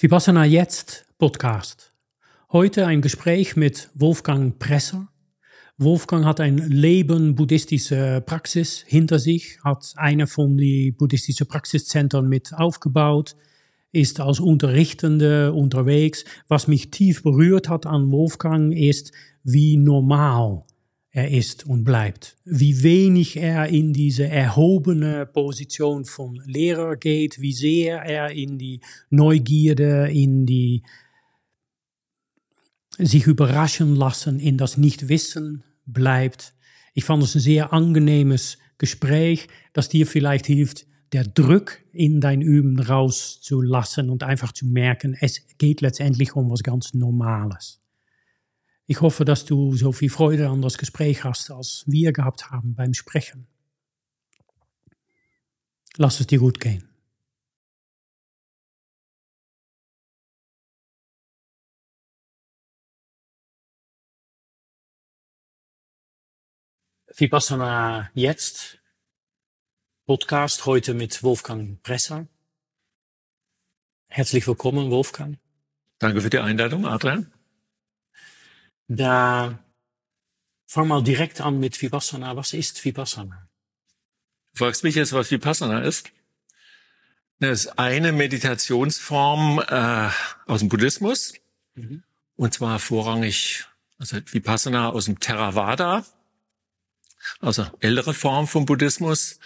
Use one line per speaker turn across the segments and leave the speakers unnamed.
Vipassana Jetzt Podcast. Heute ein Gespräch mit Wolfgang Presser. Wolfgang hat ein Leben buddhistische Praxis hinter sich, hat eine von die buddhistische Praxiszentren mit aufgebaut, ist als Unterrichtende unterwegs. Was mich tief berührt hat an Wolfgang ist, wie normal er ist und bleibt. Wie wenig er in diese erhobene Position von Lehrer geht, wie sehr er in die Neugierde, in die sich überraschen lassen, in das Nichtwissen bleibt. Ich fand es ein sehr angenehmes Gespräch, das dir vielleicht hilft, der Druck in dein Üben rauszulassen und einfach zu merken, es geht letztendlich um was ganz Normales. Ich hoffe, dass du so viel Freude an das Gespräch hast, als wir gehabt haben beim Sprechen. Lass es dir gut gehen. Vipassana jetzt Podcast heute mit Wolfgang Presser. Herzlich willkommen, Wolfgang.
Danke für die Einladung, Adrian.
Da fang mal direkt an mit Vipassana. Was ist Vipassana?
Du fragst mich jetzt, was Vipassana ist? Das ist eine Meditationsform äh, aus dem Buddhismus. Mhm. Und zwar vorrangig, also Vipassana aus dem Theravada, also ältere Form vom Buddhismus.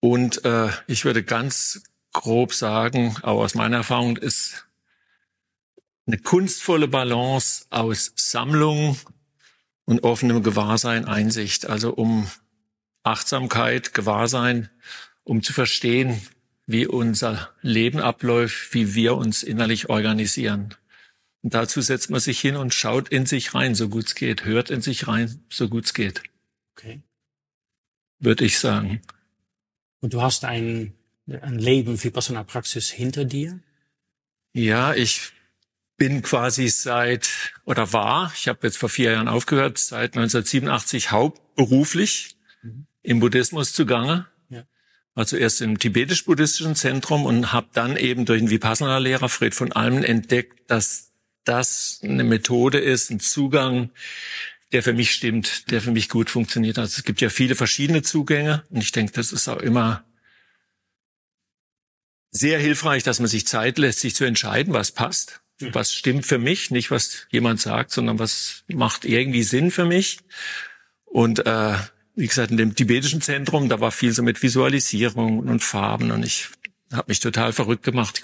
Und äh, ich würde ganz grob sagen, auch aus meiner Erfahrung, ist eine kunstvolle Balance aus Sammlung und offenem Gewahrsein, Einsicht. Also um Achtsamkeit, Gewahrsein, um zu verstehen, wie unser Leben abläuft, wie wir uns innerlich organisieren. Und dazu setzt man sich hin und schaut in sich rein, so gut es geht, hört in sich rein, so gut es geht. Okay. Würde ich sagen.
Und du hast ein, ein Leben Vipassana-Praxis hinter dir?
Ja, ich bin quasi seit oder war, ich habe jetzt vor vier Jahren aufgehört, seit 1987 hauptberuflich mhm. im Buddhismus zugange. Ja. Also erst im tibetisch-buddhistischen Zentrum und habe dann eben durch den Vipassana-Lehrer Fred von Almen entdeckt, dass das eine Methode ist, ein Zugang, der für mich stimmt, der für mich gut funktioniert. Also es gibt ja viele verschiedene Zugänge und ich denke, das ist auch immer sehr hilfreich, dass man sich Zeit lässt, sich zu entscheiden, was passt was stimmt für mich, nicht was jemand sagt, sondern was macht irgendwie Sinn für mich. Und äh, wie gesagt, in dem tibetischen Zentrum, da war viel so mit Visualisierung und Farben und ich habe mich total verrückt gemacht.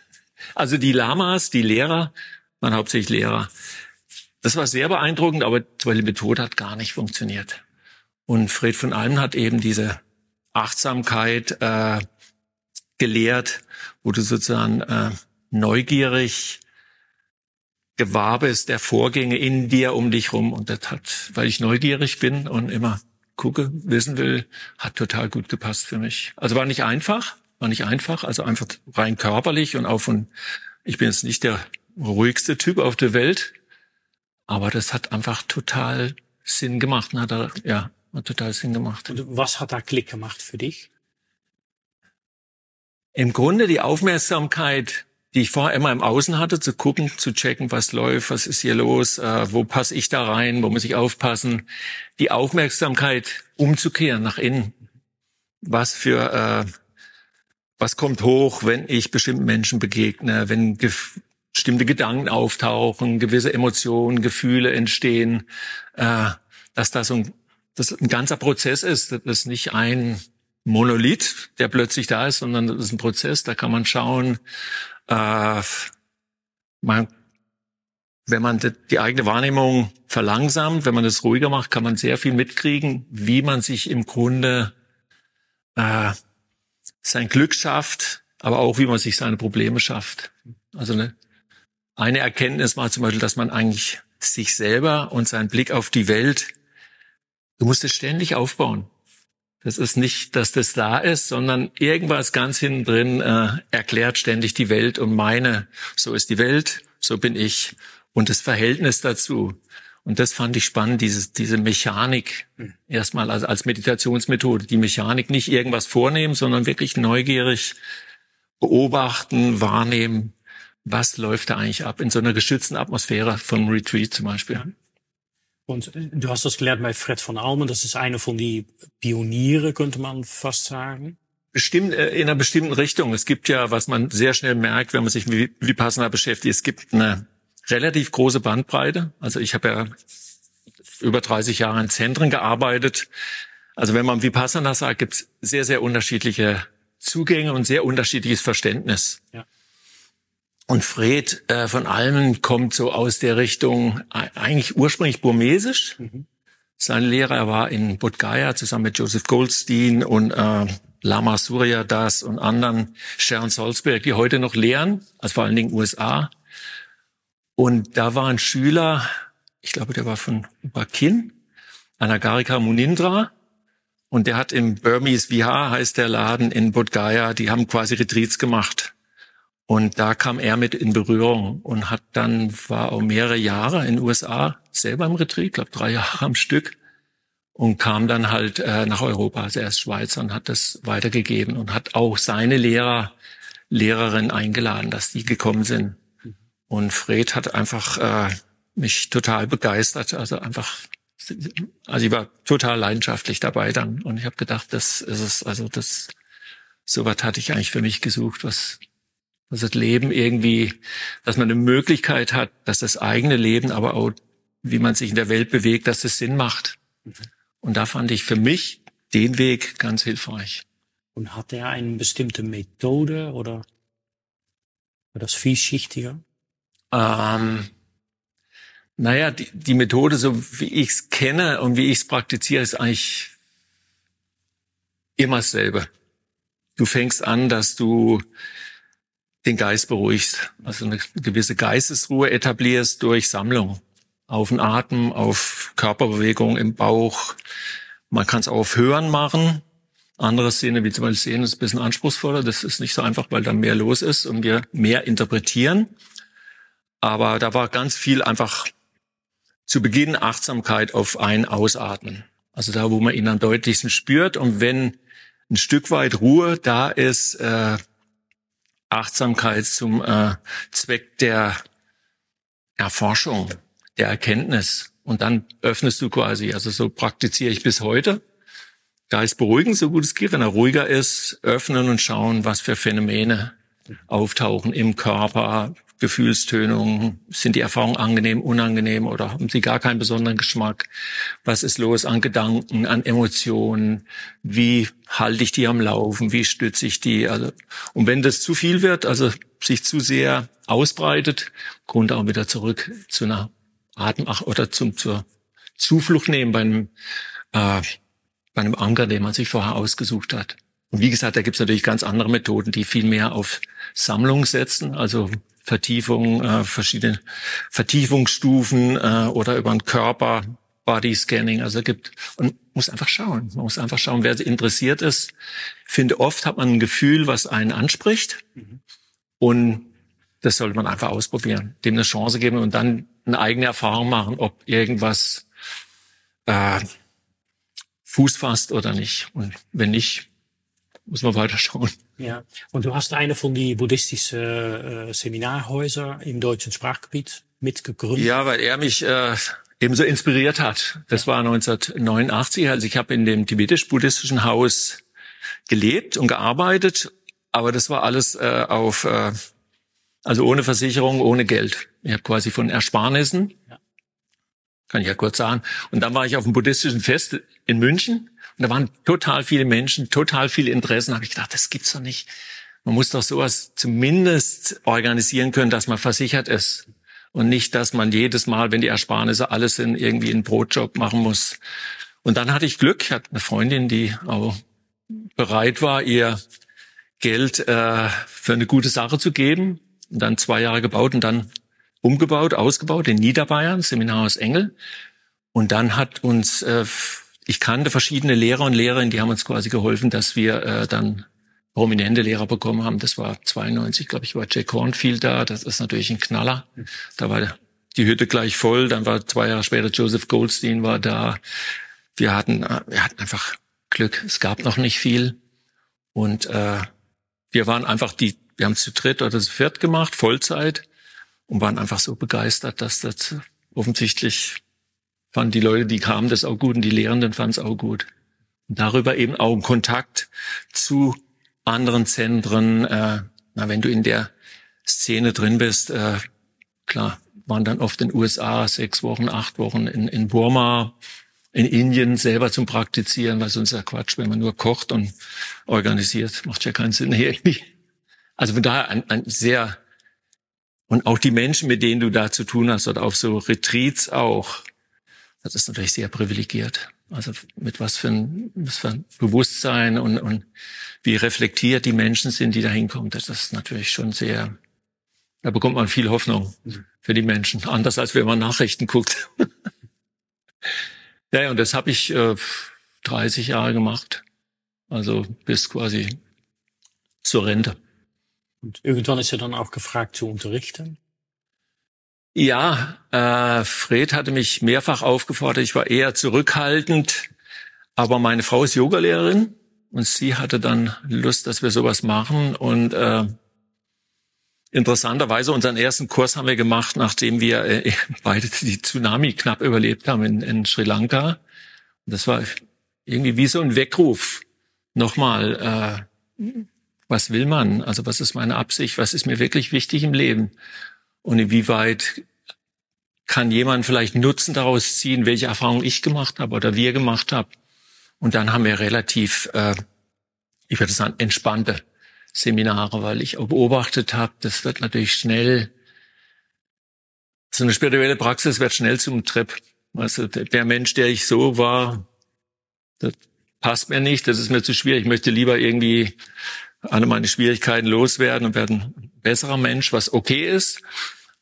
also die Lamas, die Lehrer, waren hauptsächlich Lehrer. Das war sehr beeindruckend, aber die Methode hat gar nicht funktioniert. Und Fred von Allen hat eben diese Achtsamkeit äh, gelehrt, wo du sozusagen äh, neugierig gewahr bist der Vorgänge in dir um dich rum. Und das hat, weil ich neugierig bin und immer gucke, wissen will, hat total gut gepasst für mich. Also war nicht einfach, war nicht einfach, also einfach rein körperlich und auch von, ich bin jetzt nicht der ruhigste Typ auf der Welt, aber das hat einfach total Sinn gemacht. Hat er, ja, hat total Sinn gemacht.
Und was hat da Klick gemacht für dich?
Im Grunde die Aufmerksamkeit die ich vorher immer im Außen hatte, zu gucken, zu checken, was läuft, was ist hier los, äh, wo passe ich da rein, wo muss ich aufpassen, die Aufmerksamkeit umzukehren nach innen. Was für, äh, was kommt hoch, wenn ich bestimmten Menschen begegne, wenn bestimmte Gedanken auftauchen, gewisse Emotionen, Gefühle entstehen, äh, dass das ein, das ein ganzer Prozess ist, das ist nicht ein Monolith, der plötzlich da ist, sondern das ist ein Prozess, da kann man schauen, äh, man, wenn man die eigene Wahrnehmung verlangsamt, wenn man das ruhiger macht, kann man sehr viel mitkriegen, wie man sich im Grunde äh, sein Glück schafft, aber auch wie man sich seine Probleme schafft. Also eine, eine Erkenntnis war zum Beispiel, dass man eigentlich sich selber und seinen Blick auf die Welt, du musst es ständig aufbauen. Das ist nicht, dass das da ist, sondern irgendwas ganz hinten drin äh, erklärt ständig die Welt und meine, so ist die Welt, so bin ich und das Verhältnis dazu. Und das fand ich spannend, dieses, diese Mechanik erstmal also als Meditationsmethode. Die Mechanik nicht irgendwas vornehmen, sondern wirklich neugierig beobachten, wahrnehmen, was läuft da eigentlich ab in so einer geschützten Atmosphäre vom Retreat zum Beispiel.
Und du hast das gelernt bei Fred von Almen, das ist einer von die Pioniere, könnte man fast sagen.
Bestimmt, äh, in einer bestimmten Richtung. Es gibt ja, was man sehr schnell merkt, wenn man sich mit Vipassana beschäftigt, es gibt eine relativ große Bandbreite. Also ich habe ja über 30 Jahre in Zentren gearbeitet. Also wenn man Vipassana sagt, gibt es sehr, sehr unterschiedliche Zugänge und sehr unterschiedliches Verständnis. Ja. Und Fred äh, von Almen kommt so aus der Richtung eigentlich ursprünglich burmesisch. Mhm. Sein Lehrer war in Bodh zusammen mit Joseph Goldstein und äh, Lama Surya Das und anderen, Sharon Salzberg, die heute noch lehren, also vor allen Dingen USA. Und da war ein Schüler, ich glaube, der war von Bakin, Anagarika Munindra. Und der hat im Burmese Vihar, heißt der Laden in Bodh Gaya, die haben quasi Retreats gemacht. Und da kam er mit in Berührung und hat dann, war auch mehrere Jahre in den USA selber im Retreat, glaube drei Jahre am Stück und kam dann halt äh, nach Europa, also er ist Schweizer und hat das weitergegeben und hat auch seine Lehrer, Lehrerin eingeladen, dass die gekommen sind. Und Fred hat einfach äh, mich total begeistert, also einfach, also ich war total leidenschaftlich dabei dann. Und ich habe gedacht, das ist es, also das, sowas hatte ich eigentlich für mich gesucht, was, was das Leben irgendwie, dass man eine Möglichkeit hat, dass das eigene Leben, aber auch wie man sich in der Welt bewegt, dass es Sinn macht. Mhm. Und da fand ich für mich den Weg ganz hilfreich.
Und hat er eine bestimmte Methode oder war das vielschichtiger?
Ähm, naja, die, die Methode, so wie ich es kenne und wie ich es praktiziere, ist eigentlich immer dasselbe. Du fängst an, dass du den Geist beruhigst, also eine gewisse Geistesruhe etablierst durch Sammlung auf den Atem, auf Körperbewegung im Bauch. Man kann es auch auf Hören machen. Andere Szene, wie zum Beispiel Sehen, ist ein bisschen anspruchsvoller. Das ist nicht so einfach, weil da mehr los ist und wir mehr interpretieren. Aber da war ganz viel einfach zu Beginn Achtsamkeit auf ein Ausatmen. Also da, wo man ihn am deutlichsten spürt. Und wenn ein Stück weit Ruhe da ist, äh, Achtsamkeit zum äh, Zweck der Erforschung der Erkenntnis. Und dann öffnest du quasi, also so praktiziere ich bis heute. Geist beruhigen, so gut es geht, wenn er ruhiger ist, öffnen und schauen, was für Phänomene auftauchen im Körper, Gefühlstönungen, sind die Erfahrungen angenehm, unangenehm oder haben sie gar keinen besonderen Geschmack? Was ist los an Gedanken, an Emotionen? Wie halte ich die am Laufen? Wie stütze ich die? Also, und wenn das zu viel wird, also sich zu sehr ausbreitet, kommt auch wieder zurück zu einer Atem oder zum, zur Zuflucht nehmen bei einem, äh, bei einem Anker, den man sich vorher ausgesucht hat. Und wie gesagt, da gibt es natürlich ganz andere Methoden, die viel mehr auf Sammlung setzen, also Vertiefung, äh, verschiedene Vertiefungsstufen äh, oder über den Körper, Body Scanning. Also gibt und muss einfach schauen. Man muss einfach schauen, wer interessiert ist. Ich finde, oft hat man ein Gefühl, was einen anspricht. Mhm. Und das sollte man einfach ausprobieren, dem eine Chance geben und dann eine eigene Erfahrung machen, ob irgendwas äh, Fuß fasst oder nicht. Und wenn nicht, muss man weiter schauen.
Ja, und du hast eine von die buddhistischen äh, Seminarhäuser im deutschen Sprachgebiet mitgegründet.
Ja, weil er mich äh, ebenso inspiriert hat. Das war 1989. Also ich habe in dem tibetisch-buddhistischen Haus gelebt und gearbeitet, aber das war alles äh, auf äh, also ohne Versicherung, ohne Geld. Ich habe quasi von Ersparnissen, ja. kann ich ja kurz sagen. Und dann war ich auf einem buddhistischen Fest in München und da waren total viele Menschen, total viele Interessen. Da habe ich gedacht, das gibt's doch nicht. Man muss doch sowas zumindest organisieren können, dass man versichert ist. Und nicht, dass man jedes Mal, wenn die Ersparnisse alles sind, irgendwie einen Brotjob machen muss. Und dann hatte ich Glück. Ich hatte eine Freundin, die auch bereit war, ihr Geld äh, für eine gute Sache zu geben und dann zwei Jahre gebaut und dann umgebaut, ausgebaut in Niederbayern, Seminarhaus Engel. Und dann hat uns, äh, ich kannte verschiedene Lehrer und Lehrerinnen, die haben uns quasi geholfen, dass wir äh, dann prominente Lehrer bekommen haben. Das war 92, glaube ich, war Jack Cornfield da. Das ist natürlich ein Knaller. Da war die Hütte gleich voll. Dann war zwei Jahre später Joseph Goldstein war da. Wir hatten, äh, wir hatten einfach Glück. Es gab noch nicht viel. Und äh, wir waren einfach die wir haben zu dritt oder zu viert gemacht, Vollzeit, und waren einfach so begeistert, dass das offensichtlich fanden die Leute, die kamen, das auch gut und die Lehrenden fanden es auch gut. Und darüber eben auch Kontakt zu anderen Zentren. Äh, na, wenn du in der Szene drin bist, äh, klar, waren dann oft in den USA sechs Wochen, acht Wochen in, in Burma, in Indien selber zum Praktizieren, weil sonst ja Quatsch, wenn man nur kocht und organisiert, macht ja keinen Sinn irgendwie. Also von daher ein, ein sehr und auch die Menschen, mit denen du da zu tun hast, oder auf so Retreats auch, das ist natürlich sehr privilegiert. Also mit was für ein, was für ein Bewusstsein und, und wie reflektiert die Menschen sind, die da hinkommen, das ist natürlich schon sehr, da bekommt man viel Hoffnung für die Menschen. Anders als wenn man Nachrichten guckt. ja, und das habe ich äh, 30 Jahre gemacht. Also bis quasi zur Rente.
Und irgendwann ist er dann auch gefragt zu unterrichten?
Ja, äh, Fred hatte mich mehrfach aufgefordert. Ich war eher zurückhaltend, aber meine Frau ist Yogalehrerin und sie hatte dann Lust, dass wir sowas machen. Und äh, interessanterweise unseren ersten Kurs haben wir gemacht, nachdem wir äh, beide die Tsunami knapp überlebt haben in, in Sri Lanka. Und das war irgendwie wie so ein Weckruf. Nochmal, äh, was will man? Also was ist meine Absicht? Was ist mir wirklich wichtig im Leben? Und inwieweit kann jemand vielleicht Nutzen daraus ziehen, welche Erfahrungen ich gemacht habe oder wir gemacht haben? Und dann haben wir relativ, äh, ich würde sagen, entspannte Seminare, weil ich beobachtet habe, das wird natürlich schnell, so eine spirituelle Praxis wird schnell zum Trip. Also der Mensch, der ich so war, das passt mir nicht, das ist mir zu schwierig. Ich möchte lieber irgendwie alle meine Schwierigkeiten loswerden und werden ein besserer Mensch, was okay ist.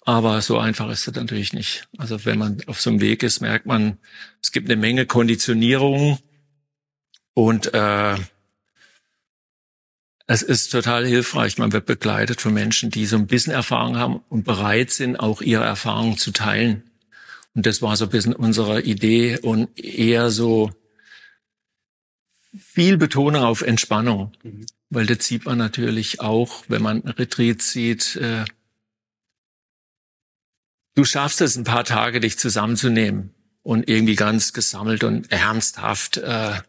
Aber so einfach ist es natürlich nicht. Also wenn man auf so einem Weg ist, merkt man, es gibt eine Menge Konditionierung und äh, es ist total hilfreich. Man wird begleitet von Menschen, die so ein bisschen Erfahrung haben und bereit sind, auch ihre Erfahrungen zu teilen. Und das war so ein bisschen unsere Idee und eher so viel Betonung auf Entspannung. Mhm weil das sieht man natürlich auch, wenn man Retreat sieht. Äh, du schaffst es ein paar Tage, dich zusammenzunehmen und irgendwie ganz gesammelt und ernsthaft. Äh,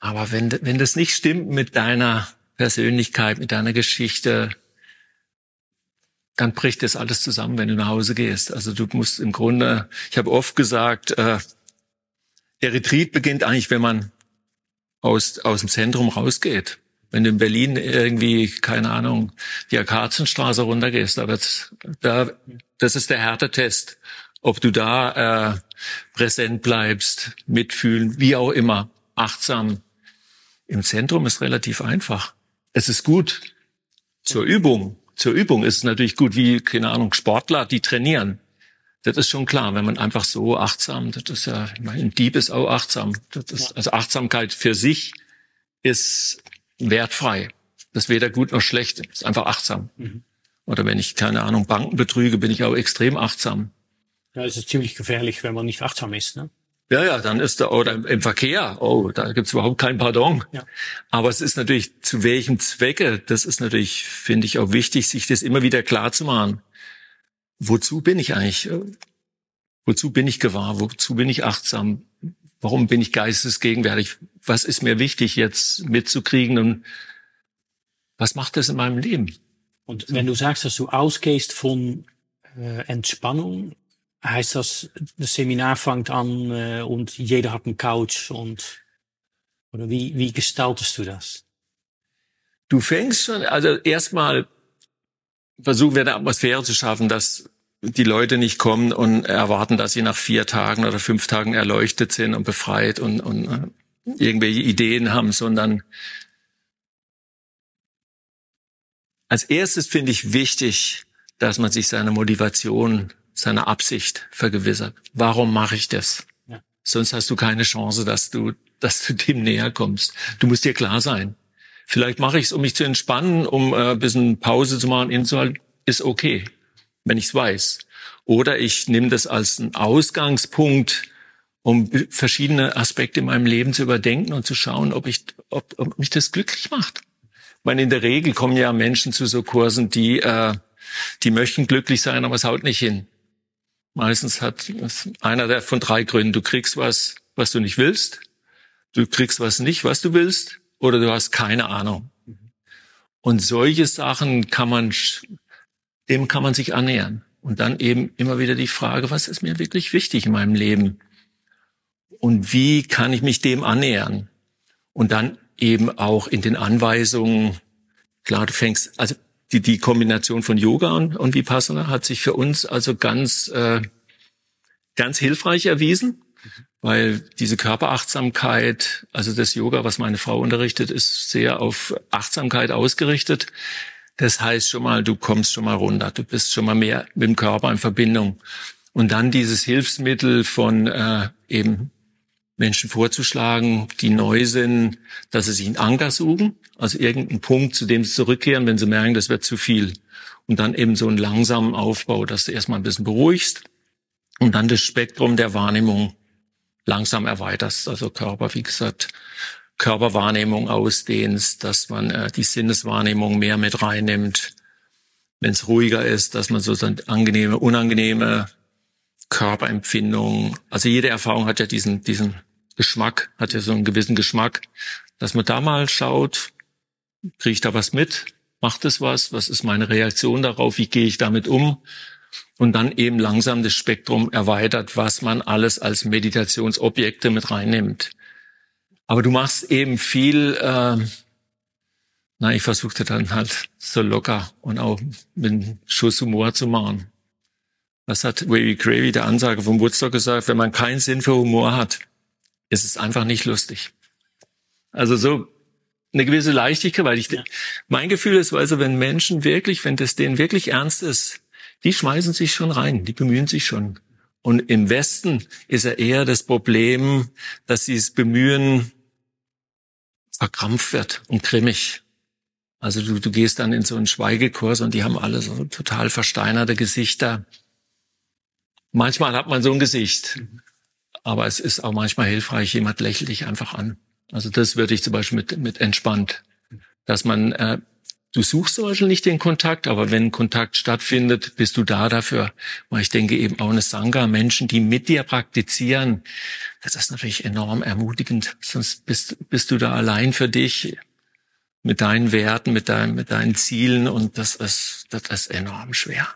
aber wenn, wenn das nicht stimmt mit deiner Persönlichkeit, mit deiner Geschichte, dann bricht das alles zusammen, wenn du nach Hause gehst. Also du musst im Grunde, ich habe oft gesagt, äh, der Retreat beginnt eigentlich, wenn man aus, aus dem Zentrum rausgeht. Wenn du in Berlin irgendwie, keine Ahnung, die Akazienstraße runtergehst, da wird's, da, das ist der Härtetest, ob du da äh, präsent bleibst, mitfühlen, wie auch immer, achtsam. Im Zentrum ist relativ einfach. Es ist gut zur Übung. Zur Übung ist es natürlich gut, wie, keine Ahnung, Sportler, die trainieren. Das ist schon klar, wenn man einfach so achtsam, das ist ja, ich meine, ein Dieb ist auch achtsam. Das ist, also Achtsamkeit für sich ist wertfrei. Das ist weder gut noch schlecht. Das ist einfach achtsam. Mhm. Oder wenn ich, keine Ahnung, Banken betrüge, bin ich auch extrem achtsam.
Ja, es ist ziemlich gefährlich, wenn man nicht achtsam ist. Ne?
Ja, ja, dann ist da, oder im Verkehr, oh, da gibt's überhaupt kein Pardon. Ja. Aber es ist natürlich, zu welchem Zwecke, das ist natürlich, finde ich, auch wichtig, sich das immer wieder klar zu machen. Wozu bin ich eigentlich? Wozu bin ich gewahr? Wozu bin ich achtsam? Warum bin ich geistesgegenwärtig? Was ist mir wichtig jetzt mitzukriegen und was macht das in meinem Leben?
Und wenn du sagst, dass du ausgehst von äh, Entspannung, heißt das, das Seminar fängt an äh, und jeder hat einen Couch und oder wie, wie gestaltest du das?
Du fängst schon, also erstmal versuchen wir eine Atmosphäre zu schaffen, dass die Leute nicht kommen und erwarten, dass sie nach vier Tagen oder fünf Tagen erleuchtet sind und befreit und, und äh, irgendwelche Ideen haben, sondern als erstes finde ich wichtig, dass man sich seine Motivation, seine Absicht vergewissert. Warum mache ich das? Ja. Sonst hast du keine Chance, dass du, dass du dem näher kommst. Du musst dir klar sein. Vielleicht mache ich es, um mich zu entspannen, um äh, ein bisschen Pause zu machen, inzuhalten, ist okay wenn ich es weiß. Oder ich nehme das als einen Ausgangspunkt, um verschiedene Aspekte in meinem Leben zu überdenken und zu schauen, ob ich, ob, ob mich das glücklich macht. meine, in der Regel kommen ja Menschen zu so Kursen, die, äh, die möchten glücklich sein, aber es haut nicht hin. Meistens hat einer der von drei Gründen. Du kriegst was, was du nicht willst. Du kriegst was nicht, was du willst. Oder du hast keine Ahnung. Und solche Sachen kann man, dem kann man sich annähern. Und dann eben immer wieder die Frage, was ist mir wirklich wichtig in meinem Leben? Und wie kann ich mich dem annähern? Und dann eben auch in den Anweisungen, klar, du fängst, also die, die Kombination von Yoga und, und Vipassana hat sich für uns also ganz, äh, ganz hilfreich erwiesen, weil diese Körperachtsamkeit, also das Yoga, was meine Frau unterrichtet, ist sehr auf Achtsamkeit ausgerichtet. Das heißt schon mal, du kommst schon mal runter, du bist schon mal mehr mit dem Körper in Verbindung. Und dann dieses Hilfsmittel von äh, eben Menschen vorzuschlagen, die neu sind, dass sie sich einen Anker suchen, also irgendeinen Punkt, zu dem sie zurückkehren, wenn sie merken, das wird zu viel. Und dann eben so einen langsamen Aufbau, dass du erstmal ein bisschen beruhigst und dann das Spektrum der Wahrnehmung langsam erweiterst. Also Körper, wie gesagt, Körperwahrnehmung ausdehnst, dass man äh, die Sinneswahrnehmung mehr mit reinnimmt. Wenn es ruhiger ist, dass man so angenehme, unangenehme Körperempfindung. Also jede Erfahrung hat ja diesen, diesen Geschmack, hat ja so einen gewissen Geschmack, dass man da mal schaut, kriege ich da was mit? Macht es was? Was ist meine Reaktion darauf? Wie gehe ich damit um? Und dann eben langsam das Spektrum erweitert, was man alles als Meditationsobjekte mit reinnimmt. Aber du machst eben viel, äh, na, ich versuchte dann halt so locker und auch mit einem Schuss Humor zu machen. Was hat Wavy Gravy, der Ansage vom Woodstock, gesagt? Wenn man keinen Sinn für Humor hat, ist es einfach nicht lustig. Also so eine gewisse Leichtigkeit, weil ich, ja. mein Gefühl ist, also wenn Menschen wirklich, wenn das denen wirklich ernst ist, die schmeißen sich schon rein, die bemühen sich schon. Und im Westen ist ja eher das Problem, dass sie es bemühen, verkrampft wird und grimmig. Also du, du gehst dann in so einen Schweigekurs und die haben alle so total versteinerte Gesichter. Manchmal hat man so ein Gesicht, aber es ist auch manchmal hilfreich, jemand lächelt dich einfach an. Also das würde ich zum Beispiel mit, mit entspannt, dass man, äh, du suchst zum Beispiel nicht den Kontakt, aber wenn Kontakt stattfindet, bist du da dafür. Weil ich denke eben auch eine Sangha, Menschen, die mit dir praktizieren, das ist natürlich enorm ermutigend. Sonst bist, bist du da allein für dich mit deinen Werten, mit, dein, mit deinen Zielen und das ist, das ist enorm schwer.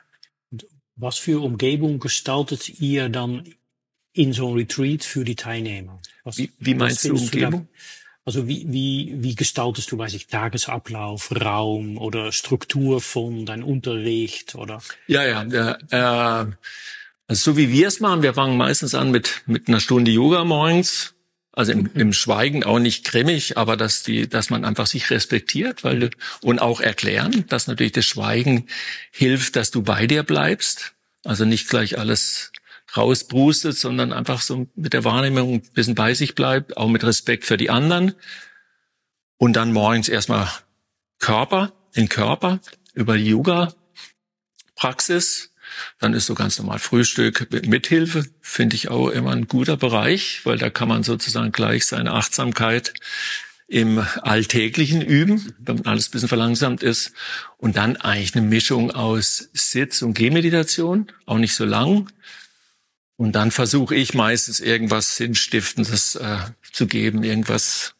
Was für Umgebung gestaltet ihr dann in so einem Retreat für die Teilnehmer? Was,
wie, wie meinst du Umgebung?
Du also wie, wie, wie gestaltest du, weiß ich, Tagesablauf, Raum oder Struktur von deinem Unterricht oder?
Ja, ja, äh, also so wie wir es machen, wir fangen meistens an mit, mit einer Stunde Yoga morgens also im, im Schweigen auch nicht grimmig, aber dass die, dass man einfach sich respektiert, weil und auch erklären, dass natürlich das Schweigen hilft, dass du bei dir bleibst. Also nicht gleich alles rausbrustet, sondern einfach so mit der Wahrnehmung ein bisschen bei sich bleibt, auch mit Respekt für die anderen. Und dann morgens erstmal Körper, den Körper über die Yoga-Praxis dann ist so ganz normal Frühstück mit Mithilfe, finde ich auch immer ein guter Bereich, weil da kann man sozusagen gleich seine Achtsamkeit im Alltäglichen üben, wenn alles ein bisschen verlangsamt ist. Und dann eigentlich eine Mischung aus Sitz- und Gehmeditation, auch nicht so lang. Und dann versuche ich meistens irgendwas Sinnstiftendes äh, zu geben, irgendwas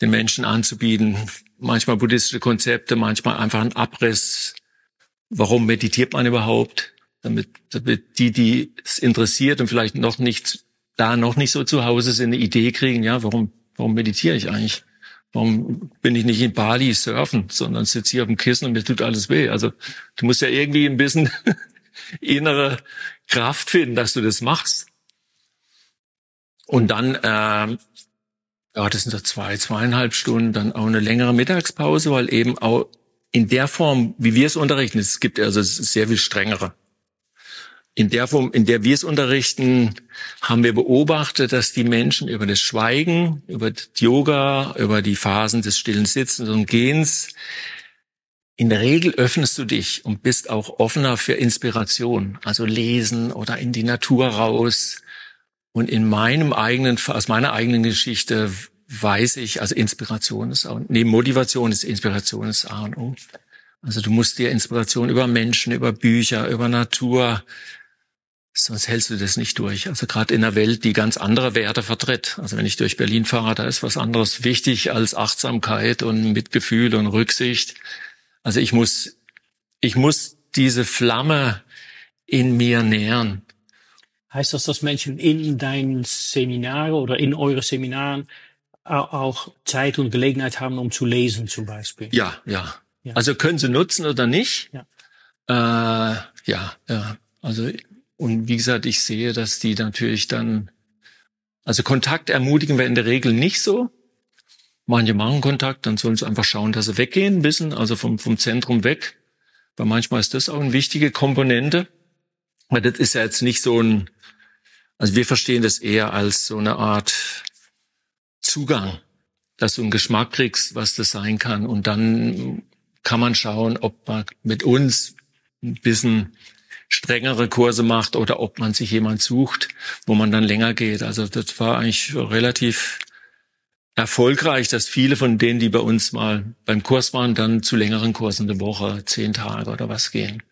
den Menschen anzubieten. Manchmal buddhistische Konzepte, manchmal einfach ein Abriss warum meditiert man überhaupt, damit, damit die, die es interessiert und vielleicht noch nicht da noch nicht so zu Hause sind, eine Idee kriegen, ja, warum, warum meditiere ich eigentlich? Warum bin ich nicht in Bali surfen, sondern sitze hier auf dem Kissen und mir tut alles weh? Also du musst ja irgendwie ein bisschen innere Kraft finden, dass du das machst. Und dann, äh, ja, das sind so zwei, zweieinhalb Stunden, dann auch eine längere Mittagspause, weil eben auch in der Form, wie wir es unterrichten, es gibt also sehr viel strengere. In der Form, in der wir es unterrichten, haben wir beobachtet, dass die Menschen über das Schweigen, über das Yoga, über die Phasen des stillen Sitzens und Gehens, in der Regel öffnest du dich und bist auch offener für Inspiration, also lesen oder in die Natur raus. Und in meinem eigenen, aus meiner eigenen Geschichte weiß ich, also Inspiration ist auch, neben Motivation ist Inspiration das A und O. Also du musst dir Inspiration über Menschen, über Bücher, über Natur, sonst hältst du das nicht durch. Also gerade in einer Welt, die ganz andere Werte vertritt. Also wenn ich durch Berlin fahre, da ist was anderes wichtig als Achtsamkeit und Mitgefühl und Rücksicht. Also ich muss, ich muss diese Flamme in mir nähren.
Heißt das, dass Menschen in deinen Seminaren oder in euren Seminaren auch Zeit und Gelegenheit haben, um zu lesen zum Beispiel?
Ja, ja. ja. Also können sie nutzen oder nicht? Ja. Äh, ja, ja. Also und wie gesagt, ich sehe, dass die natürlich dann, also Kontakt ermutigen wir in der Regel nicht so. Manche machen Kontakt, dann sollen sie einfach schauen, dass sie weggehen, bisschen, also vom, vom Zentrum weg. Weil manchmal ist das auch eine wichtige Komponente. Weil das ist ja jetzt nicht so ein, also wir verstehen das eher als so eine Art Zugang, dass du einen Geschmack kriegst, was das sein kann. Und dann kann man schauen, ob man mit uns ein bisschen strengere Kurse macht oder ob man sich jemand sucht, wo man dann länger geht. Also das war eigentlich relativ erfolgreich, dass viele von denen, die bei uns mal beim Kurs waren, dann zu längeren Kursen eine Woche, zehn Tage oder was gehen.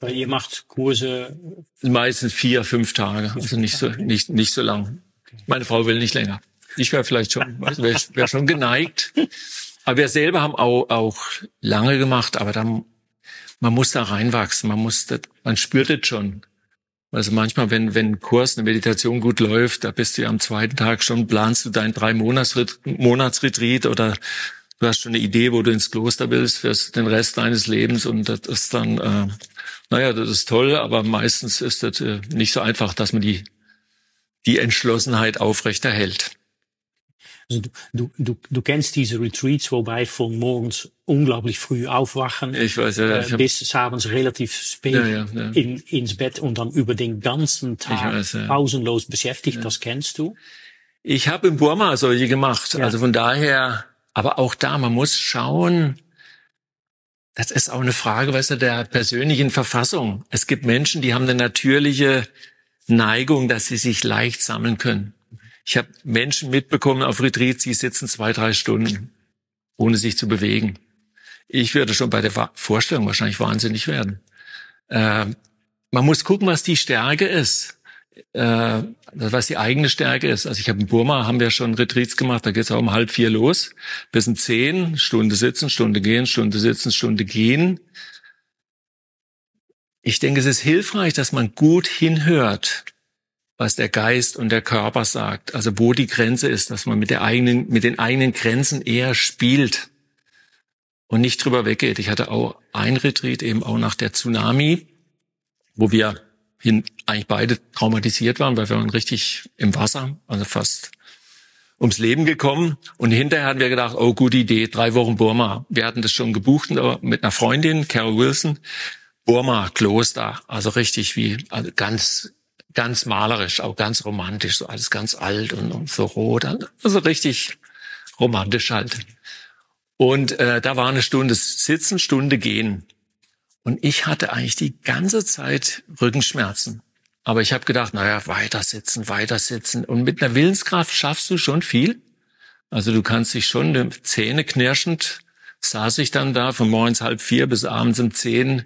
Weil ihr macht Kurse
meistens vier, fünf Tage, also nicht so nicht nicht so lang. Meine Frau will nicht länger. Ich wäre vielleicht schon, wäre wär schon geneigt. Aber wir selber haben auch, auch lange gemacht, aber dann man muss da reinwachsen, man muss, das, man spürt es schon. Also manchmal, wenn, wenn ein Kurs, eine Meditation gut läuft, da bist du ja am zweiten Tag schon, planst du dein drei Monatsretreat oder du hast schon eine Idee, wo du ins Kloster willst für den Rest deines Lebens und das ist dann, äh, naja, das ist toll, aber meistens ist das äh, nicht so einfach, dass man die, die Entschlossenheit aufrechterhält.
Also du, du, du, du kennst diese Retreats, wobei von morgens unglaublich früh aufwachen,
ich weiß, ja,
äh, bis abends relativ spät ja, ja, ja. In, ins Bett und dann über den ganzen Tag weiß, pausenlos beschäftigt. Das kennst du?
Ich habe in Burma solche gemacht. Also von daher, aber auch da, man muss schauen, das ist auch eine Frage, weißt du, der persönlichen Verfassung. Es gibt Menschen, die haben eine natürliche Neigung, dass sie sich leicht sammeln können. Ich habe Menschen mitbekommen auf Retreats, die sitzen zwei, drei Stunden, ohne sich zu bewegen. Ich würde schon bei der Vorstellung wahrscheinlich wahnsinnig werden. Äh, man muss gucken, was die Stärke ist. Äh, was die eigene Stärke ist. Also ich habe in Burma, haben wir schon Retreats gemacht, da geht es auch um halb vier los, bis um zehn, Stunde sitzen, Stunde gehen, Stunde sitzen, Stunde gehen. Ich denke, es ist hilfreich, dass man gut hinhört was der Geist und der Körper sagt. Also wo die Grenze ist, dass man mit der eigenen, mit den eigenen Grenzen eher spielt und nicht drüber weggeht. Ich hatte auch ein Retreat eben auch nach der Tsunami, wo wir hin, eigentlich beide traumatisiert waren, weil wir waren richtig im Wasser, also fast ums Leben gekommen. Und hinterher hatten wir gedacht, oh, gute Idee, drei Wochen Burma. Wir hatten das schon gebucht mit einer Freundin, Carol Wilson. Burma, Kloster, also richtig wie, also ganz ganz malerisch, auch ganz romantisch, so alles ganz alt und, und so rot, also richtig romantisch halt. Und äh, da war eine Stunde Sitzen, Stunde Gehen. Und ich hatte eigentlich die ganze Zeit Rückenschmerzen. Aber ich habe gedacht, naja, weiter sitzen, weiter sitzen. Und mit einer Willenskraft schaffst du schon viel. Also du kannst dich schon die Zähne knirschend, saß ich dann da von morgens halb vier bis abends um zehn.